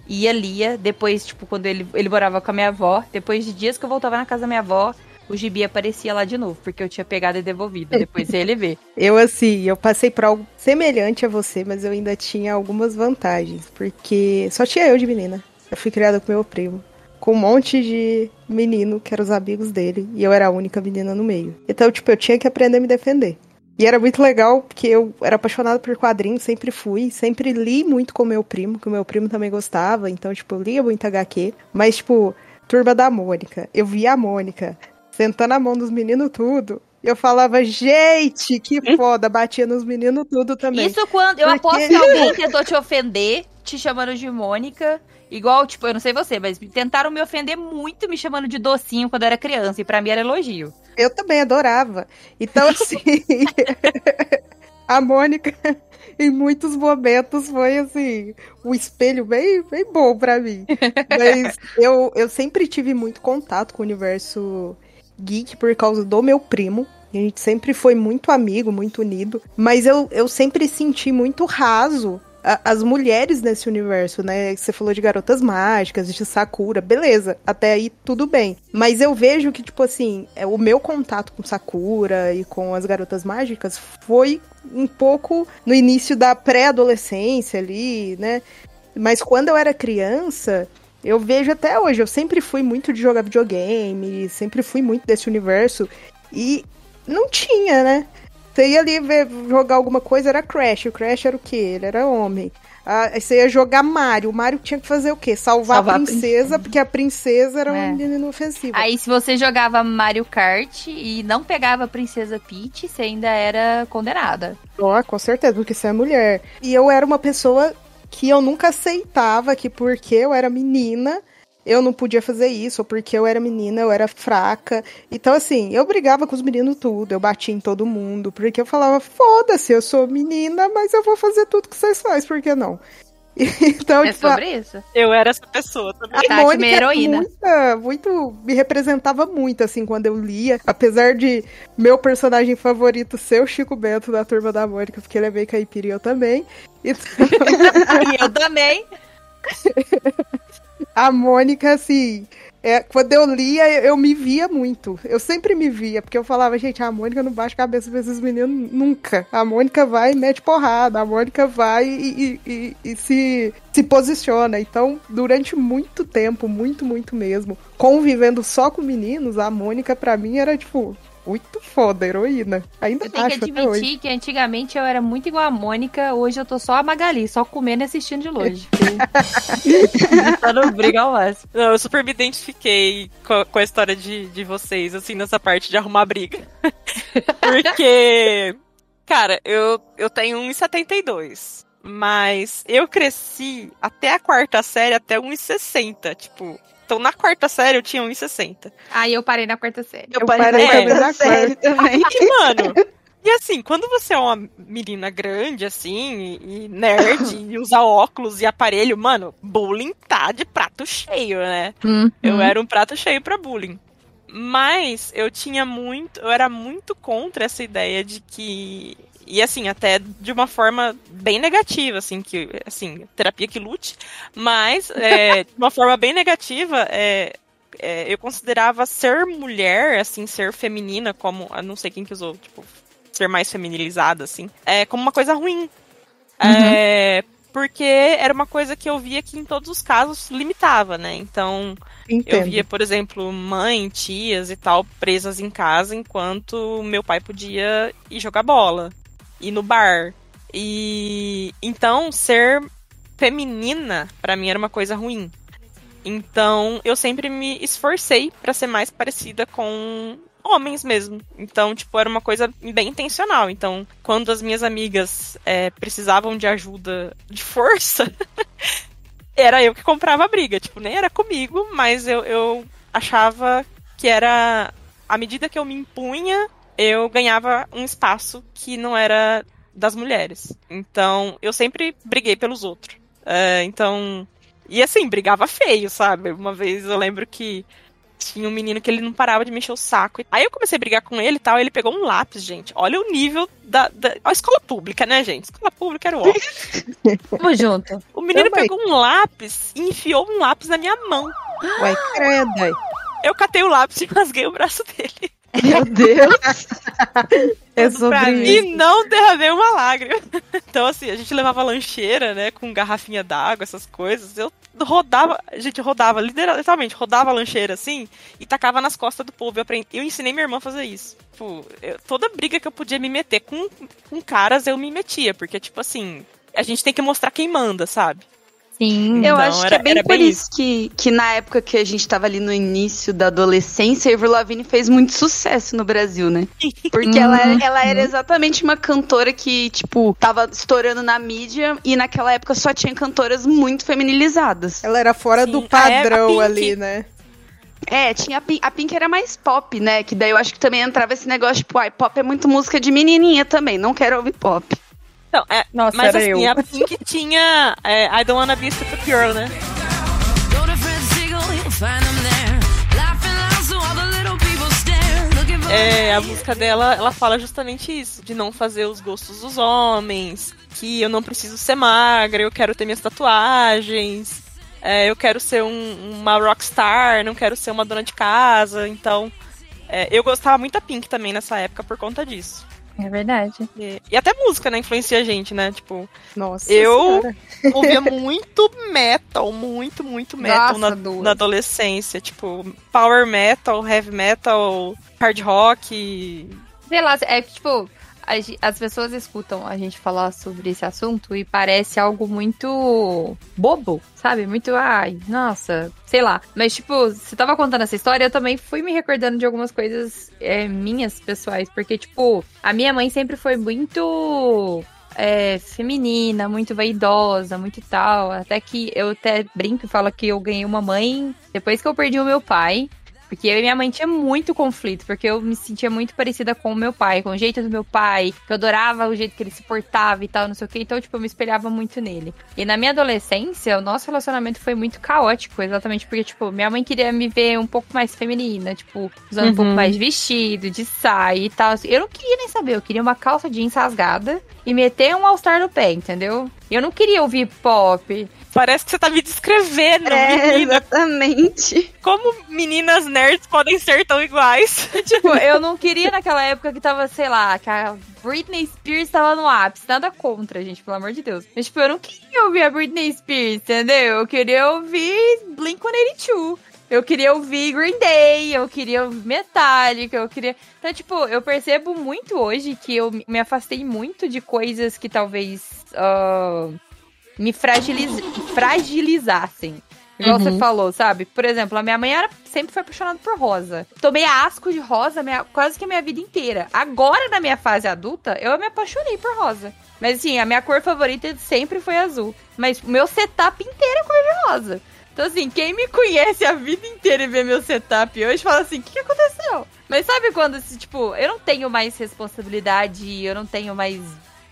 Ia, lia, depois, tipo, quando ele, ele morava com a minha avó, depois de dias que eu voltava na casa da minha avó, o gibi aparecia lá de novo, porque eu tinha pegado e devolvido. Depois ele vê. Eu, assim, eu passei por algo semelhante a você, mas eu ainda tinha algumas vantagens, porque só tinha eu de menina. Eu fui criada com meu primo, com um monte de menino que eram os amigos dele, e eu era a única menina no meio. Então, tipo, eu tinha que aprender a me defender. E era muito legal, porque eu era apaixonada por quadrinhos, sempre fui, sempre li muito com meu primo, que o meu primo também gostava, então, tipo, eu lia muito HQ. Mas, tipo, Turma da Mônica, eu via a Mônica sentando a mão dos meninos tudo. E eu falava, gente, que foda, batia nos meninos tudo também. Isso quando. Eu Porque- aposto que alguém tentou te ofender, te chamando de Mônica. Igual, tipo, eu não sei você, mas tentaram me ofender muito me chamando de docinho quando eu era criança. E pra mim era elogio. Eu também adorava. Então, assim, a Mônica, em muitos momentos, foi assim, um espelho bem, bem bom pra mim. Mas eu, eu sempre tive muito contato com o universo geek por causa do meu primo. A gente sempre foi muito amigo, muito unido. Mas eu, eu sempre senti muito raso as mulheres nesse universo, né? Você falou de garotas mágicas, de Sakura, beleza, até aí tudo bem. Mas eu vejo que, tipo assim, é, o meu contato com Sakura e com as garotas mágicas foi um pouco no início da pré-adolescência ali, né? Mas quando eu era criança, eu vejo até hoje, eu sempre fui muito de jogar videogame, sempre fui muito desse universo. E não tinha, né? Você ia ali ver, jogar alguma coisa, era Crash. O Crash era o quê? Ele era homem. Ah, você ia jogar Mario. O Mario tinha que fazer o quê? Salvar, Salvar a a princesa, porque a princesa era É. uma menina inofensiva. Aí, se você jogava Mario Kart e não pegava a Princesa Peach, você ainda era condenada. Ó, com certeza, porque você é mulher. E eu era uma pessoa que eu nunca aceitava que porque eu era menina, eu não podia fazer isso, ou porque eu era menina, eu era fraca. Então, assim, eu brigava com os meninos tudo, eu batia em todo mundo, porque eu falava, foda-se, eu sou menina, mas eu vou fazer tudo que vocês fazem, por que não? Então, É tipo, sobre isso. Eu era essa pessoa também. a Tati, Mônica minha heroína. muita- muito, me representava muito, assim, quando eu lia. Apesar de meu personagem favorito ser o Chico Bento da Turma da Mônica, porque ele é bem caipira e eu também. Então, E eu também. a Mônica, assim, é, quando eu lia, eu, me via muito. Eu sempre me via, porque eu falava, gente, a Mônica não baixa a cabeça desses meninos nunca. A Mônica vai e mete porrada, a Mônica vai e, e- e- e se, se posiciona. Então, durante muito tempo, muito, muito mesmo, convivendo só com meninos, a Mônica, pra mim, era, tipo, muito foda, heroína. Ainda Eu tenho que acho até hoje. admitir que antigamente eu era muito igual a Mônica, hoje eu tô só a Magali, só comendo e assistindo de longe. Só não briga ao máximo. Não, eu super me identifiquei com, com a história de, de vocês, assim, nessa parte de arrumar briga. Porque, cara, eu, eu tenho 1,72. Mas eu cresci até a quarta série, até 1,60. Tipo, então na quarta série eu tinha 1,60. Aí eu parei na quarta série. Eu Eu parei parei na quarta na série também. E, mano, e assim, quando você é uma menina grande, assim, e, nerd, e usa óculos e aparelho, mano, bullying tá de prato cheio, né? Eu era um prato cheio pra bullying. Mas eu tinha muito. Eu era muito contra essa ideia de que. E assim, até de uma forma bem negativa, assim, que, assim, terapia que lute, mas é, de uma forma bem negativa, é, é, eu considerava ser mulher, assim, ser feminina, como. eu Não sei quem que usou, tipo, ser mais feminilizada, assim, é, como uma coisa ruim. É, porque era uma coisa que eu via que em todos os casos limitava, né? Então, eu Entendo. via, por exemplo, mãe, tias e tal presas em casa enquanto meu pai podia ir jogar bola, ir no bar. E então ser feminina pra mim era uma coisa ruim. Então, eu sempre me esforcei pra ser mais parecida com homens mesmo. Então, tipo, era uma coisa bem intencional. Então, quando as minhas amigas é, precisavam de ajuda de força, era eu que comprava a briga. Tipo, nem era comigo, mas eu, eu achava que era. À medida que eu me impunha, eu ganhava um espaço que não era das mulheres. Então, eu sempre briguei pelos outros. É, então. E assim, brigava feio, sabe? Uma vez eu lembro que tinha um menino que ele não parava de mexer o saco. Aí eu comecei a brigar com ele e tal, ele pegou um lápis, gente. Olha o nível da, da... A escola pública, né, gente? Escola pública era o ó. Tamo junto. O menino Também. pegou um lápis e enfiou um lápis na minha mão. Ué, credo. aí. Eu catei o lápis e rasguei o braço dele. Meu Deus. É sobre isso. E não derramei uma lágrima. Então, assim, a gente levava lancheira, né? Com garrafinha d'água, essas coisas. Eu rodava, a gente rodava, literal- literalmente, rodava a lancheira assim e tacava nas costas do povo. Eu, aprendi, eu ensinei minha irmã a fazer isso. Tipo, eu- toda briga que eu podia me meter com, com caras, eu me metia. Porque, tipo assim, a gente tem que mostrar quem manda, sabe? Sim. Eu Então, acho que era- é bem por bem isso que, que na época que a gente tava ali no início da adolescência, a Avril Lavigne fez muito sucesso no Brasil, né? Porque ela, era, ela era exatamente uma cantora que, tipo, tava estourando na mídia e naquela época só tinha cantoras muito feminilizadas. Ela era fora Sim, do a padrão ali, né? É, tinha a Pink, a Pink era mais pop, né? Que daí eu acho que também entrava esse negócio, tipo, ai, pop é muito música de menininha também, não quero ouvir pop. Então, é, Nossa, mas era assim, eu. a Pink tinha é, I Don't Wanna Be a Stupid Girl, né? É, a música dela, ela fala justamente isso, de não fazer os gostos dos homens, que eu não preciso ser magra, eu quero ter minhas tatuagens, é, eu quero ser um- uma rockstar, não quero ser uma dona de casa. Então, é, eu gostava muito da Pink também nessa época por conta disso. É verdade. E, e até música, né? Influencia a gente, né? Tipo, Nossa Eu- senhora. ouvia muito metal, muito, muito metal Nossa, na, na adolescência. Tipo, power metal, heavy metal, hard rock. Sei lá, é que, tipo, as pessoas escutam a gente falar sobre esse assunto e parece algo muito bobo, sabe? Muito, ai, nossa, sei lá. Mas, tipo, você tava contando essa história, eu também fui me recordando de algumas coisas é, minhas pessoais, porque, tipo, a minha mãe sempre foi muito. é, feminina, muito vaidosa, muito tal. Até que eu até brinco e falo que eu ganhei uma mãe depois que eu perdi o meu pai. Porque eu e minha mãe tinha muito conflito, porque eu me sentia muito parecida com o meu pai, com o jeito do meu pai, que eu adorava o jeito que ele se portava e tal, não sei o que, então, tipo, eu me espelhava muito nele. E na minha adolescência, o nosso relacionamento foi muito caótico, exatamente porque, tipo, minha mãe queria me ver um pouco mais feminina, tipo, usando um pouco mais de vestido, de saia e tal. Eu não queria nem saber, eu queria uma calça jeans rasgada e meter um all-star no pé, entendeu? Eu não queria ouvir pop. Parece que você tá me descrevendo, É, menina. exatamente. Como meninas nerds podem ser tão iguais? Tipo, eu não queria naquela época que tava, sei lá, que a Britney Spears tava no ápice. Nada contra, gente, pelo amor de Deus. Mas, tipo, eu não queria ouvir a Britney Spears, entendeu? Eu queria ouvir Blink-182. Eu queria ouvir Green Day, eu queria ouvir Metallica, eu queria... Então, tipo, eu percebo muito hoje que eu me afastei muito de coisas que talvez ah, me fragiliz... fragilizassem. Igual Uhum. você falou, sabe? Por exemplo, a minha mãe era, sempre foi apaixonada por rosa. Tomei asco de rosa minha- quase que a minha vida inteira. Agora, na minha fase adulta, eu me apaixonei por rosa. Mas assim, a minha cor favorita sempre foi azul. Mas o meu setup inteiro é cor de rosa. Então, assim, quem me conhece a vida inteira e vê meu setup hoje fala assim: o que, que aconteceu? Mas sabe quando, tipo, eu não tenho mais responsabilidade, eu não tenho mais.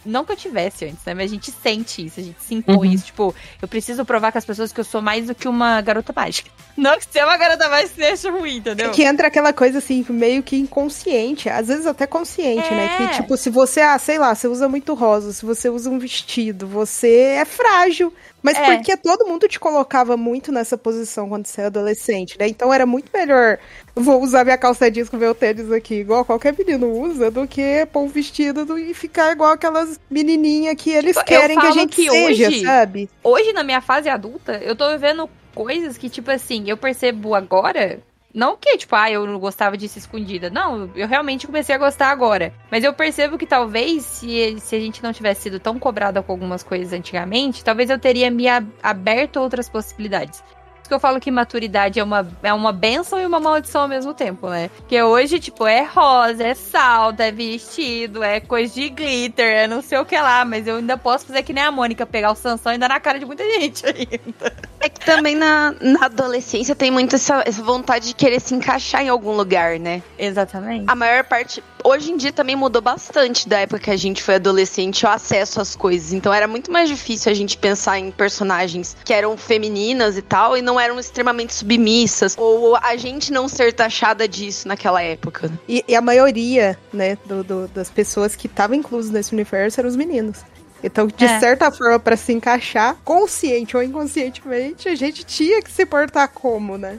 Não que eu tivesse antes, né? Mas a gente sente isso, a gente se impõe Uhum. isso. Tipo, eu preciso provar com as pessoas que eu sou mais do que uma garota mágica. Não que ser uma garota mágica seja ruim, entendeu? É que entra aquela coisa assim, meio que inconsciente, às vezes até consciente, né? É. Que tipo, se você, ah, sei lá, você usa muito rosa, se você usa um vestido, você é frágil. Mas É. porque todo mundo te colocava muito nessa posição quando você é adolescente, né? Então era muito melhor, vou usar minha calça jeans com meu tênis aqui, igual qualquer menino usa, do que pôr um vestido do- e ficar igual aquelas menininhas que eles eu querem que a gente que seja, hoje- sabe? Hoje, na minha fase adulta, eu tô vivendo coisas que, tipo assim, eu percebo agora. Não que, tipo, ah, eu não gostava disso escondida. Não, eu realmente comecei a gostar agora. Mas eu percebo que talvez, se, se a gente não tivesse sido tão cobrada com algumas coisas antigamente, talvez eu teria me aberto a outras possibilidades. Por isso que eu falo que maturidade é uma, é uma benção e uma maldição ao mesmo tempo, né? Porque hoje, tipo, é rosa, é salto, é vestido, é coisa de glitter, é não sei o que lá. Mas eu ainda posso fazer que nem a Mônica, pegar o Sansão e dar na cara de muita gente ainda. É que também na, na adolescência tem muito essa, essa vontade de querer se encaixar em algum lugar, né? Exatamente. A maior parte. Hoje em dia também mudou bastante da época que a gente foi adolescente, o acesso às coisas. Então era muito mais difícil a gente pensar em personagens que eram femininas e tal, e não eram extremamente submissas. Ou a gente não ser taxada disso naquela época. E, e a maioria, né, do, do- das pessoas que estavam inclusas nesse universo eram os meninos. Então, de É. certa forma, pra se encaixar, consciente ou inconscientemente, a gente tinha que se portar como, né?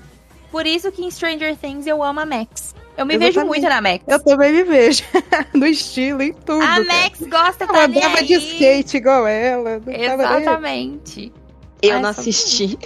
Por isso que em Stranger Things eu amo a Max. Eu me Exatamente. vejo muito na Max. Eu também me vejo. no estilo, em tudo. A cara. Max gosta Eu tá nem andava de skate igual ela. Exatamente. Eu Ai, não assisti.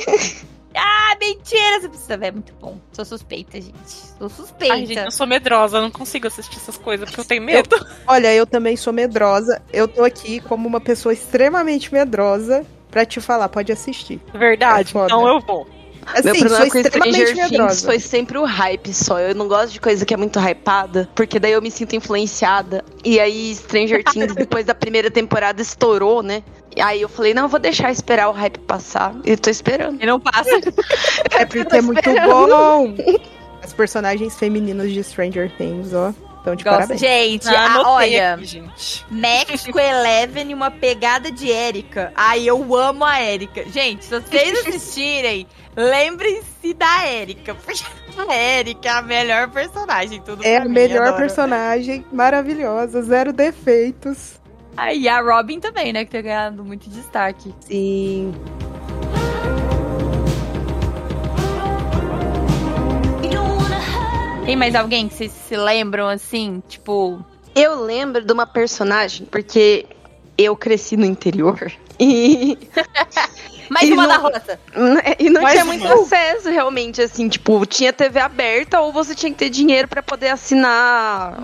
Ah, mentira! Você precisa ver, é muito bom. Sou suspeita, gente. Sou suspeita. Ai, gente, eu sou medrosa, eu não consigo assistir essas coisas porque eu tenho medo. Olha, eu também sou medrosa. Eu tô aqui como uma pessoa extremamente medrosa pra te falar, pode assistir. Verdade, É então eu vou. Assim, Meu problema com Stranger Things foi sempre o hype só. Eu não gosto de coisa que é muito hypada, porque daí eu me sinto influenciada. E aí, Stranger Things, depois da primeira temporada, estourou, né? E aí eu falei, não, eu vou deixar esperar o hype passar. E tô esperando. E não passa. É porque é muito bom. As personagens femininas de Stranger Things, ó. Então, de Gosto. parabéns. Gente, Ah, a- anotei olha, aqui, gente. Max com Eleven e uma pegada de Erika. Ai, eu amo a Erika. Gente, se vocês assistirem, lembrem-se da Erika. Porque a Erika é a melhor personagem. Tudo É a mim, melhor adoro. personagem, maravilhosa, zero defeitos. Ah, e a Robin também, né? Que tem ganhado muito destaque. Sim. Tem mais alguém que vocês se lembram, assim? Tipo... Eu lembro de uma personagem, porque eu cresci no interior. E, Mais E uma não- da roça. e não Mais tinha uma. muito acesso, realmente, assim, tipo, tinha TV aberta ou você tinha que ter dinheiro pra poder assinar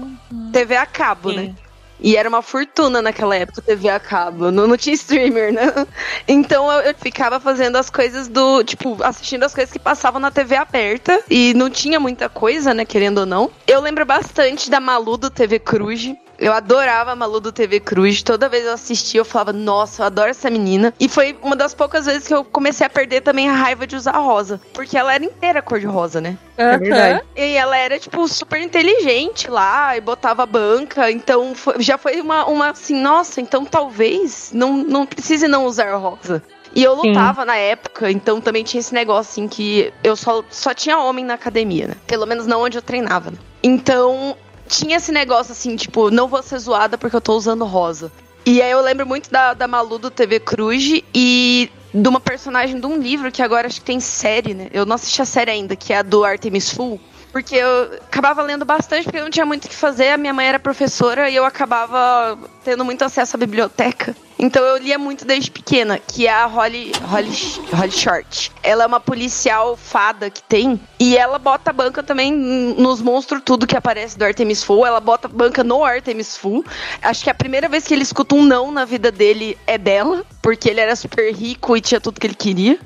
TV a cabo, Sim. né? E era uma fortuna naquela época TV a cabo. Não, não tinha streamer, né? Então eu, eu ficava fazendo as coisas do. Tipo, assistindo as coisas que passavam na TV aberta. E não tinha muita coisa, né? Querendo ou não. Eu lembro bastante da Malu do TV Cruz. Eu adorava a Malu do TV Cruz. Toda vez eu assistia, eu falava, nossa, eu adoro essa menina. E foi uma das poucas vezes que eu comecei a perder também a raiva de usar rosa. Porque ela era inteira cor de rosa, né? É verdade. E ela era, tipo, super inteligente lá e botava banca. Então foi- já foi uma, uma assim, nossa, então talvez não, não precise não usar rosa. E eu Sim. lutava na época, então também tinha esse negócio assim que eu só, só tinha homem na academia, né? Pelo menos não onde eu treinava. né? Então tinha esse negócio assim, tipo, não vou ser zoada porque eu tô usando rosa. E aí eu lembro muito da, da Malu do TV Cruz e de uma personagem de um livro que agora acho que tem série, né? Eu não assisti a série ainda, que é a do Artemis Fowl. Porque eu acabava lendo bastante, porque eu não tinha muito o que fazer. A minha mãe era professora e eu acabava tendo muito acesso à biblioteca. Então eu lia muito desde pequena, que é a Holly, Holly, Holly Short. Ela é uma policial fada que tem. E ela bota banca também nos monstros, tudo que aparece do Artemis Fowl. Ela bota banca no Artemis Fowl. Acho que a primeira vez que ele escuta um não na vida dele é dela. Porque ele era super rico e tinha tudo que ele queria.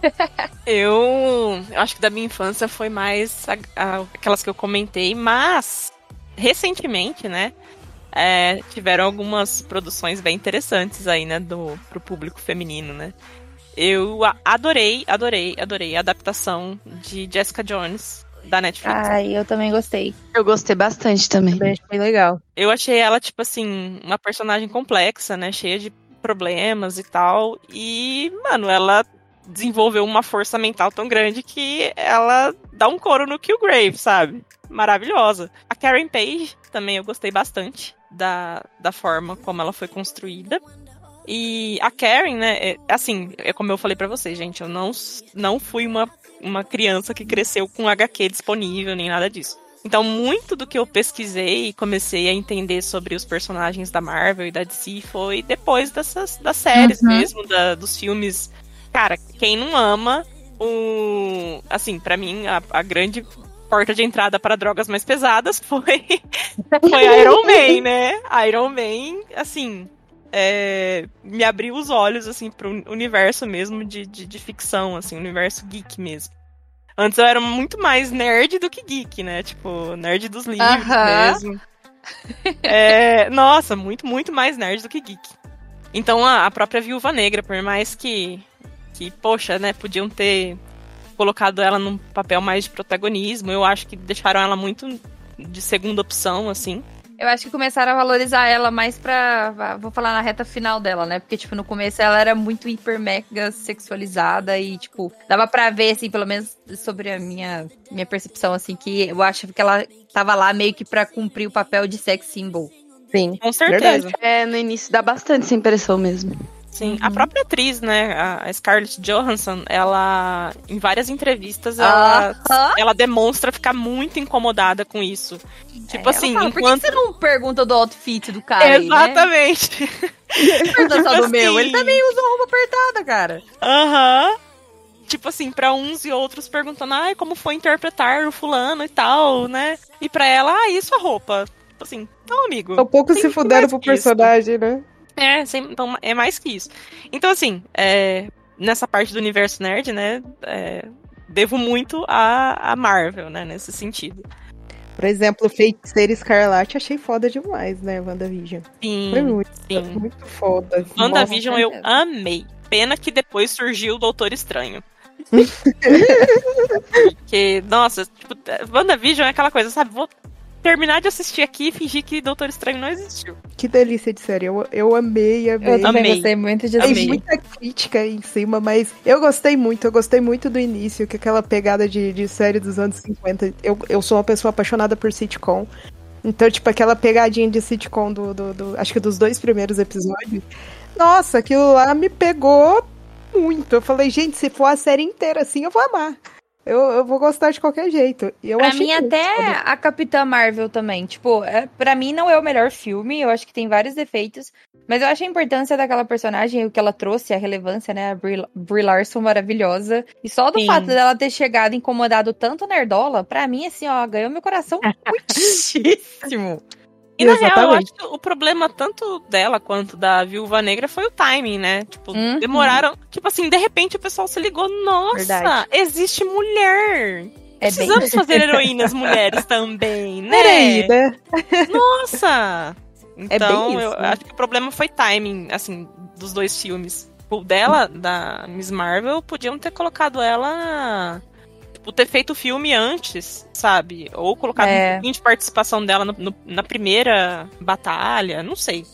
Eu, eu acho que da minha infância foi mais a- a- aquelas que eu comentei, mas recentemente, né? É, tiveram algumas produções bem interessantes aí, né, do, pro público feminino, né? Eu adorei, adorei, adorei a adaptação de Jessica Jones da Netflix. Ai, eu também gostei. Eu gostei bastante também. Também foi legal. Eu achei ela, tipo assim, uma personagem complexa, né? Cheia de problemas e tal. E, mano, ela desenvolveu uma força mental tão grande que ela dá um coro no Killgrave, sabe? Maravilhosa. A Karen Page também eu gostei bastante da, da forma como ela foi construída. E a Karen, né, é, assim, é como eu falei pra vocês, gente, eu não, não fui uma, uma criança que cresceu com HQ disponível, nem nada disso. Então, muito do que eu pesquisei e comecei a entender sobre os personagens da Marvel e da DC foi depois dessas das séries Uhum. mesmo, da- dos filmes. Cara, quem não ama o. Assim, pra mim, a, a grande porta de entrada para drogas mais pesadas foi, foi Iron Man, né? Iron Man, assim. é, me abriu os olhos, assim, pro universo mesmo de, de, de ficção, assim, universo geek mesmo. Antes eu era muito mais nerd do que geek, né? Tipo, nerd dos livros Aham. mesmo. É, nossa, muito, muito mais nerd do que geek. Então a, a própria Viúva Negra, por mais que, que, poxa, né, podiam ter colocado ela num papel mais de protagonismo, eu acho que deixaram ela muito de segunda opção, assim. Eu acho que começaram a valorizar ela mais pra. Vou falar na reta final dela, né? Porque, tipo, no começo ela era muito hiper mega sexualizada e, tipo, dava pra ver, assim, pelo menos sobre a minha, minha percepção, assim, que eu acho que ela tava lá meio que pra cumprir o papel de sex symbol. Sim. Com certeza. É, no início dá bastante essa impressão mesmo. Sim, a própria atriz, né, a Scarlett Johansson, ela, em várias entrevistas, ela, ela demonstra ficar muito incomodada com isso. Tipo É, assim, fala, Por que enquanto... você não pergunta do outfit do cara aí, né? Exatamente. Pergunta só do Tipo meu. Ele assim. também usa roupa apertada, cara. Aham. Tipo assim, pra uns e outros perguntando, ai, como foi interpretar o fulano e tal, né? E pra ela, ah, isso a roupa. Tipo assim, então, amigo. Um pouco se fuderam pro que isso. personagem, né? É, sem- então, é mais que isso. Então, assim, é, nessa parte do universo nerd, né? é, devo muito a, a Marvel, né? Nesse sentido. Por exemplo, Feiticeira Escarlate, achei foda demais, né, WandaVision? Sim, Foi muito, sim. muito foda. assim. WandaVision eu certeza. amei. Pena que depois surgiu o Doutor Estranho. Porque, nossa, tipo, WandaVision é aquela coisa, sabe? Terminar de assistir aqui e fingir que Doutor Estranho não existiu. Que delícia de série. Eu, eu amei, amei. Eu também Amei. gostei muito de Tem Amei. muita crítica aí em cima, mas eu gostei muito. Eu gostei muito do início, que aquela pegada de, de série dos anos 50. Eu, eu sou uma pessoa apaixonada por sitcom. Então, tipo, aquela pegadinha de sitcom do, do, do- Acho que dos dois primeiros episódios. Nossa, aquilo lá me pegou muito. Eu falei, gente, se for a série inteira assim, eu vou amar. Eu, eu vou gostar de qualquer jeito. E eu Pra achei mim, até foda. a Capitã Marvel também. Tipo, é, pra mim não é o melhor filme. Eu acho que tem vários defeitos. Mas eu acho a importância daquela personagem, o que ela trouxe, a relevância, né? A Brie, Brie Larson maravilhosa. E só do Sim. fato dela ter chegado incomodado tanto Nerdola, pra mim, assim, ó, ganhou meu coração muitíssimo. E na real, eu Exatamente. acho que o problema tanto dela quanto da Viúva Negra foi o timing, né? Tipo, Uhum. demoraram. Tipo assim, de repente o pessoal se ligou: nossa, Verdade. existe mulher. É bem. Precisamos fazer heroínas mulheres também, né? Peraí, né? Nossa! É Então, bem isso, eu né? acho que o problema foi timing, assim, dos dois filmes. O dela, da Miss Marvel, podiam ter colocado ela. Tipo, ter feito o filme antes, sabe? Ou colocado É. um pouquinho de participação dela no- no- na primeira batalha, não sei.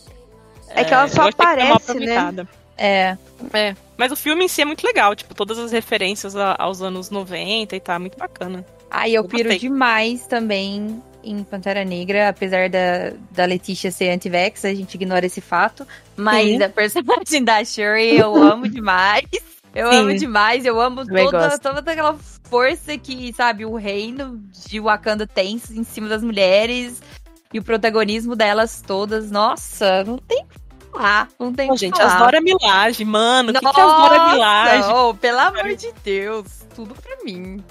É que ela só foi mal aparece, né? aproveitada. É. É, mas o filme em si é muito legal, tipo, todas as referências a- aos anos 90 e tá muito bacana. Aí eu Eu piro gostei. demais também em Pantera Negra, apesar da, da Letícia ser anti-vax, a gente ignora esse fato. Mas Sim. a personagem da Shuri eu amo demais. Eu Sim. amo demais, eu amo toda, toda aquela força que, sabe, o reino de Wakanda tem em cima das mulheres e o protagonismo delas todas. Nossa, não tem o que falar. Não tem o Pô, que gente, falar. as Dora Milaje, mano, o que, que é as Dora Milaje? oh, pelo amor de Deus, tudo pra mim.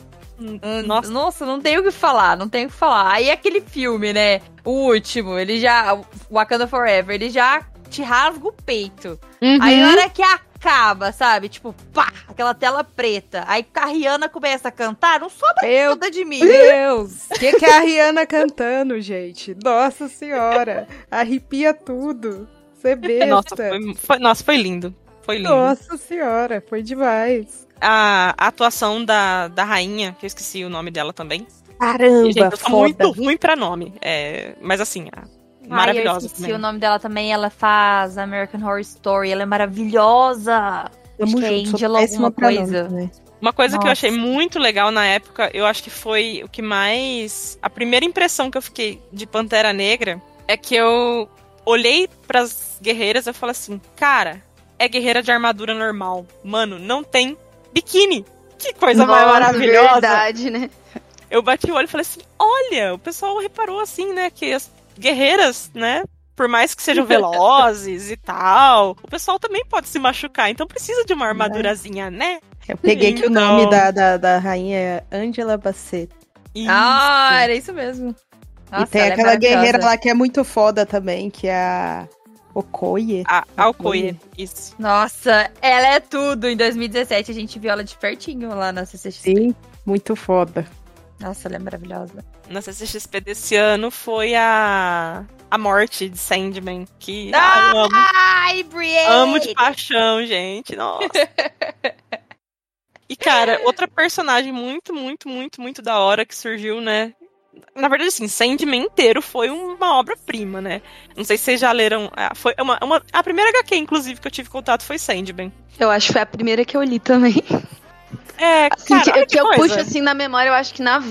Nossa, Nossa, não tenho o que falar, não tenho o que falar. Aí aquele filme, né? O último, ele já. o Wakanda Forever, ele já te rasga o peito. Aí Uhum. na hora que acaba, sabe? Tipo, pá, aquela tela preta. Aí a Rihanna começa a cantar, não sobra Meu nada de mim. Deus! O que, que é a Rihanna cantando, gente? Nossa senhora! Arrepia tudo. Você besta. nossa, foi, foi- nossa, foi lindo. Foi lindo. Nossa senhora, foi demais. A, a atuação da, da rainha, que eu esqueci o nome dela também. Caramba, Gente, eu sou muito ruim pra nome. É, mas assim, a- Ai, eu maravilhosa esqueci também. o nome dela também. Ela faz American Horror Story. Ela é maravilhosa. Tamo Acho que é junto, alguma nome coisa. Uma coisa que eu Nossa. achei muito legal na época, eu acho que foi o que mais. A primeira impressão que eu fiquei de Pantera Negra é que eu olhei pras guerreiras e eu falei assim: cara, é guerreira de armadura normal. Mano, não tem biquíni. Que coisa mais Nossa, maravilhosa. verdade, né? Eu bati o olho e falei assim: olha, o pessoal reparou assim, né? Que as guerreiras, né? Por mais que sejam velozes e tal, o pessoal também pode se machucar, então precisa de uma armadurazinha, né? Eu peguei que o Então. nome da, da, da rainha é Angela Bassett. Isso. Ah, era isso mesmo. Nossa, e tem é aquela guerreira maravilhosa. lá que é muito foda também, que é a Okoye. A Alcoia, isso. Nossa, ela é tudo. Em 2017 a gente viu ela de pertinho lá na CCXP. Sim, muito foda. Nossa, ela é maravilhosa. Na CCXP desse ano foi a. A morte de Sandman, que ah, eu amo. Ai, Brienne! Amo de paixão, gente. Nossa. E, cara, outra personagem muito, muito, muito, muito da hora que surgiu, né? Na verdade, assim, Sandman inteiro foi uma obra-prima, né? Não sei se vocês já leram. ah, Foi uma, uma- a primeira HQ, inclusive, que eu tive contato foi Sandman. Eu acho que foi a primeira que eu li também. É, Assim, cara, que, que eu coisa. puxo assim na memória, eu acho que na,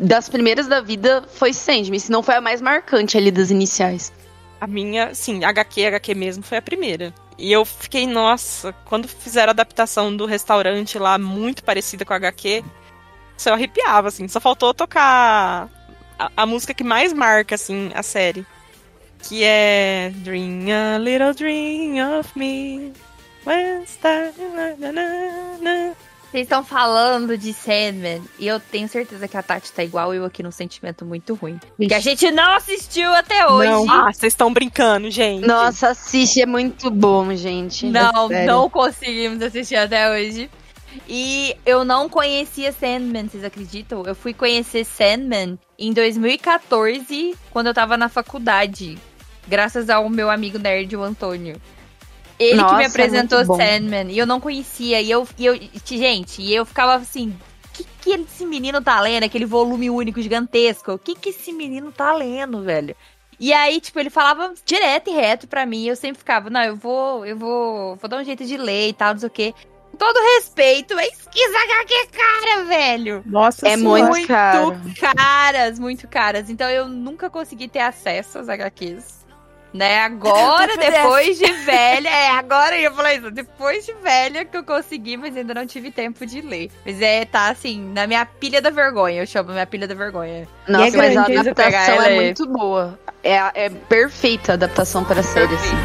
das primeiras da vida foi Sandman, se não foi a mais marcante ali das iniciais. A minha, sim, HQ, HQ mesmo, foi a primeira. E eu fiquei, nossa, quando fizeram a adaptação do restaurante lá, muito parecida com a HQ, isso eu arrepiava, assim. Só faltou tocar a, a música que mais marca, assim, a série. Que é Dream a Little Dream of Me. when star- na, na, na, na. Vocês estão falando de Sandman e eu tenho certeza que a Tati tá igual eu aqui num sentimento muito ruim. Que a gente não assistiu até hoje. Não. Ah, vocês estão brincando, gente. Nossa, assiste, é muito bom, gente. Não, sério. não conseguimos assistir até hoje. E eu não conhecia Sandman, vocês acreditam? Eu fui conhecer Sandman em 2014, quando eu tava na faculdade. Graças ao meu amigo nerd, o Antônio. Ele Nossa, que me é apresentou muito. Sandman. E eu não conhecia. E eu, e eu gente, e eu ficava assim. O que, que esse menino tá lendo? Aquele volume único gigantesco. O que, que esse menino tá lendo, velho? E aí, tipo, ele falava direto e reto pra mim. e Eu sempre ficava, não, eu vou, eu vou, vou dar um jeito de ler e tal, não sei o quê. todo respeito, é cara, velho. Nossa É senhora. muito caro. caras, muito caras. Então eu nunca consegui ter acesso às HQs. Né, agora, depois de velha, é, agora eu ia falar isso, depois de velha que eu consegui, mas ainda não tive tempo de ler. Mas é, tá assim, na minha pilha da vergonha, eu chamo minha pilha da vergonha. Nossa, é mas a adaptação ela é muito boa. É, é perfeita a adaptação para a série. assim.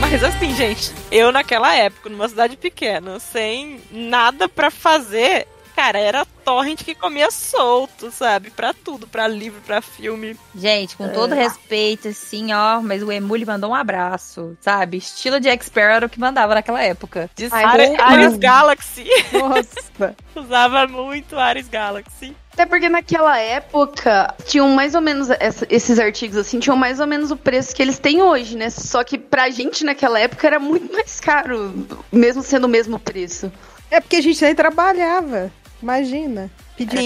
Mas assim, gente, eu naquela época, numa cidade pequena, sem nada pra fazer, cara, era torrent que comia solto, sabe? Pra tudo, pra livro, pra filme. Gente, com todo respeito, assim, ó, mas o Emule mandou um abraço, sabe? Estilo de Expert era o que mandava naquela época. Ai, Ares. Ares Galaxy. Nossa. Usava muito Ares Galaxy. Até porque naquela época tinham mais ou menos essa- esses artigos assim, tinham mais ou menos o preço que eles têm hoje, né? Só que pra gente naquela época era muito mais caro, mesmo sendo o mesmo preço. É porque a gente nem trabalhava. Imagina. Pedia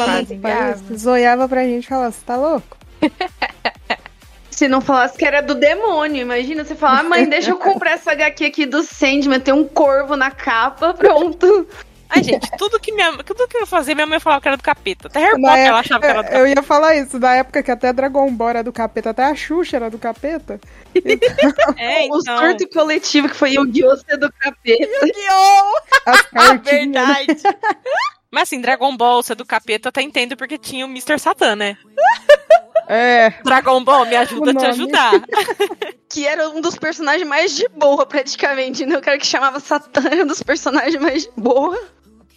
É zoiava pra gente e falava, você tá louco? Se não falasse que era do demônio, imagina você falar, ah, mãe, deixa eu comprar essa HQ aqui do Sandman, tem um corvo na capa, pronto. Ai, gente, tudo que, minha, tudo que eu fazia, minha mãe falava que era do capeta. Até Harry Na Potter ela época- achava que era do Eu capeta. ia falar isso, na época que até Dragon Ball era do capeta, até a Xuxa era do capeta. É, O então. surto coletivo que foi Yu-Gi-Oh! ser do capeta. Né? Verdade. Mas assim, Dragon Ball ser do capeta, até entendo porque tinha o Mr. Satan, né? É, Dragon Ball, me ajuda a te ajudar. Que era um dos personagens mais de boa, praticamente, né? O cara que chamava Satã era um dos personagens mais de boa.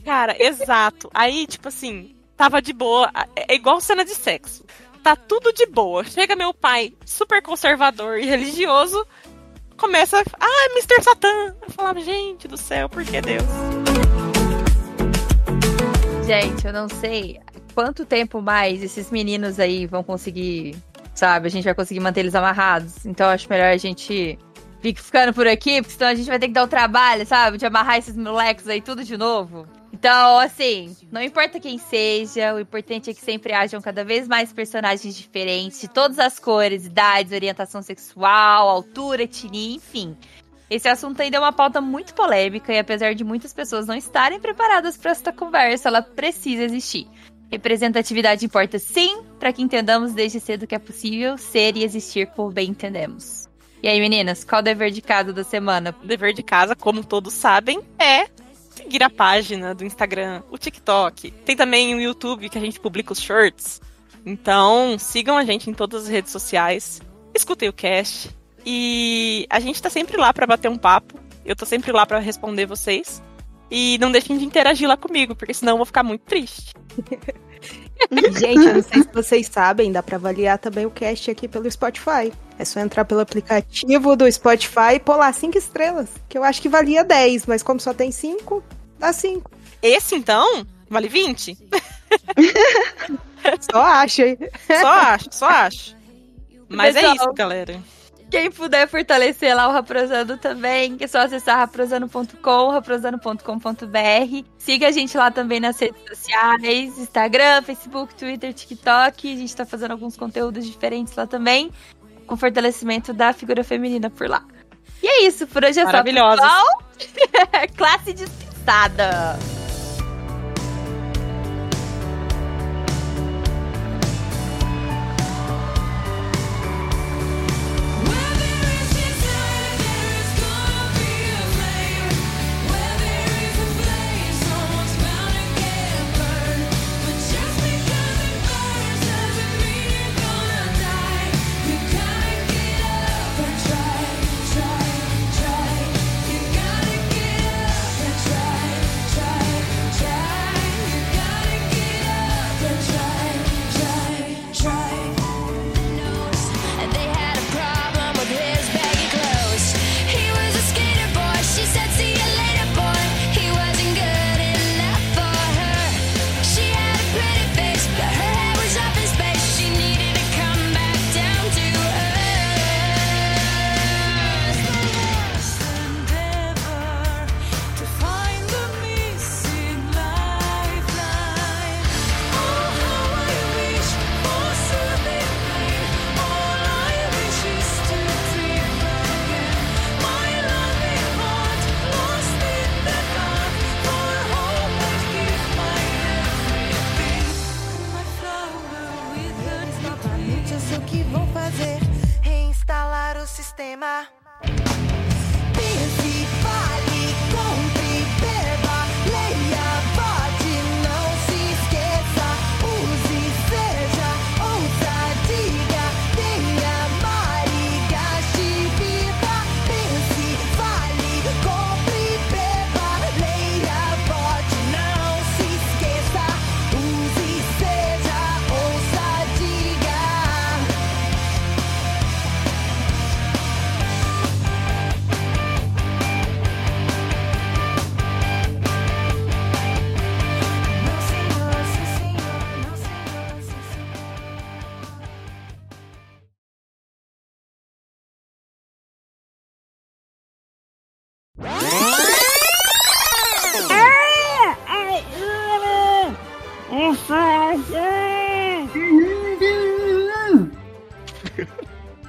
Cara, exato. Aí, tipo assim, tava de boa. É igual cena de sexo. Tá tudo de boa. Chega meu pai, super conservador e religioso, começa. Ah, Mr. Satan. Eu falava, gente do céu, por que Deus? Gente, eu não sei quanto tempo mais esses meninos aí vão conseguir, sabe? A gente vai conseguir manter eles amarrados. Então acho melhor a gente fique ficando por aqui, porque senão a gente vai ter que dar o trabalho, sabe? De amarrar esses moleques aí tudo de novo. Então, assim, não importa quem seja, o importante é que sempre hajam cada vez mais personagens diferentes, de todas as cores, idades, orientação sexual, altura, etnia, enfim. Esse assunto ainda é uma pauta muito polêmica e apesar de muitas pessoas não estarem preparadas para esta conversa, ela precisa existir. Representatividade importa sim, para que entendamos desde cedo que é possível ser e existir como bem entendemos. E aí, meninas, qual o dever de casa da semana? O dever de casa, como todos sabem, é seguir a página do Instagram, o TikTok. Tem também o YouTube que a gente publica os shorts. Então, sigam a gente em todas as redes sociais. Escutem o cast. E a gente tá sempre lá pra bater um papo. Eu tô sempre lá pra responder vocês. E não deixem de interagir lá comigo, porque senão eu vou ficar muito triste. Gente, eu não sei se vocês sabem, dá pra avaliar também o cast aqui pelo Spotify. É só entrar pelo aplicativo do Spotify e lá 5 estrelas. Que eu acho que valia 10, mas como só tem 5, dá 5. Esse, então, vale 20? Só acha aí. Só acho, só acho. Mas é Pessoal, isso, galera. Quem puder fortalecer lá o Raprosando também, é só acessar raprosando.com, raprosando.com.br. Siga a gente lá também nas redes sociais, Instagram, Facebook, Twitter, TikTok. A gente tá fazendo alguns conteúdos diferentes lá também, com fortalecimento da figura feminina por lá. E é isso, por hoje é só, pessoal. Classe dispensada.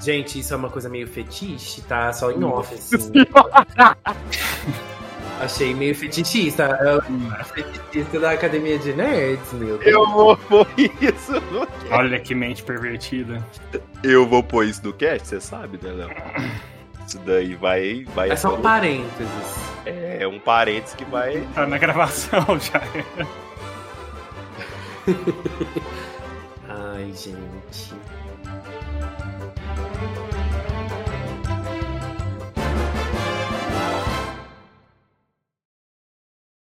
Gente, isso é uma coisa meio fetiche, tá? Só em off, assim. Achei meio fetichista. É fetichista da Academia de Nerds, meu Deus. Eu vou pôr isso no cast. Olha que mente pervertida. Eu vou pôr isso no cast, você sabe, né, Léo? Isso daí vai. vai É só um parênteses. É um parênteses que vai. Tá na gravação já. Ai, gente.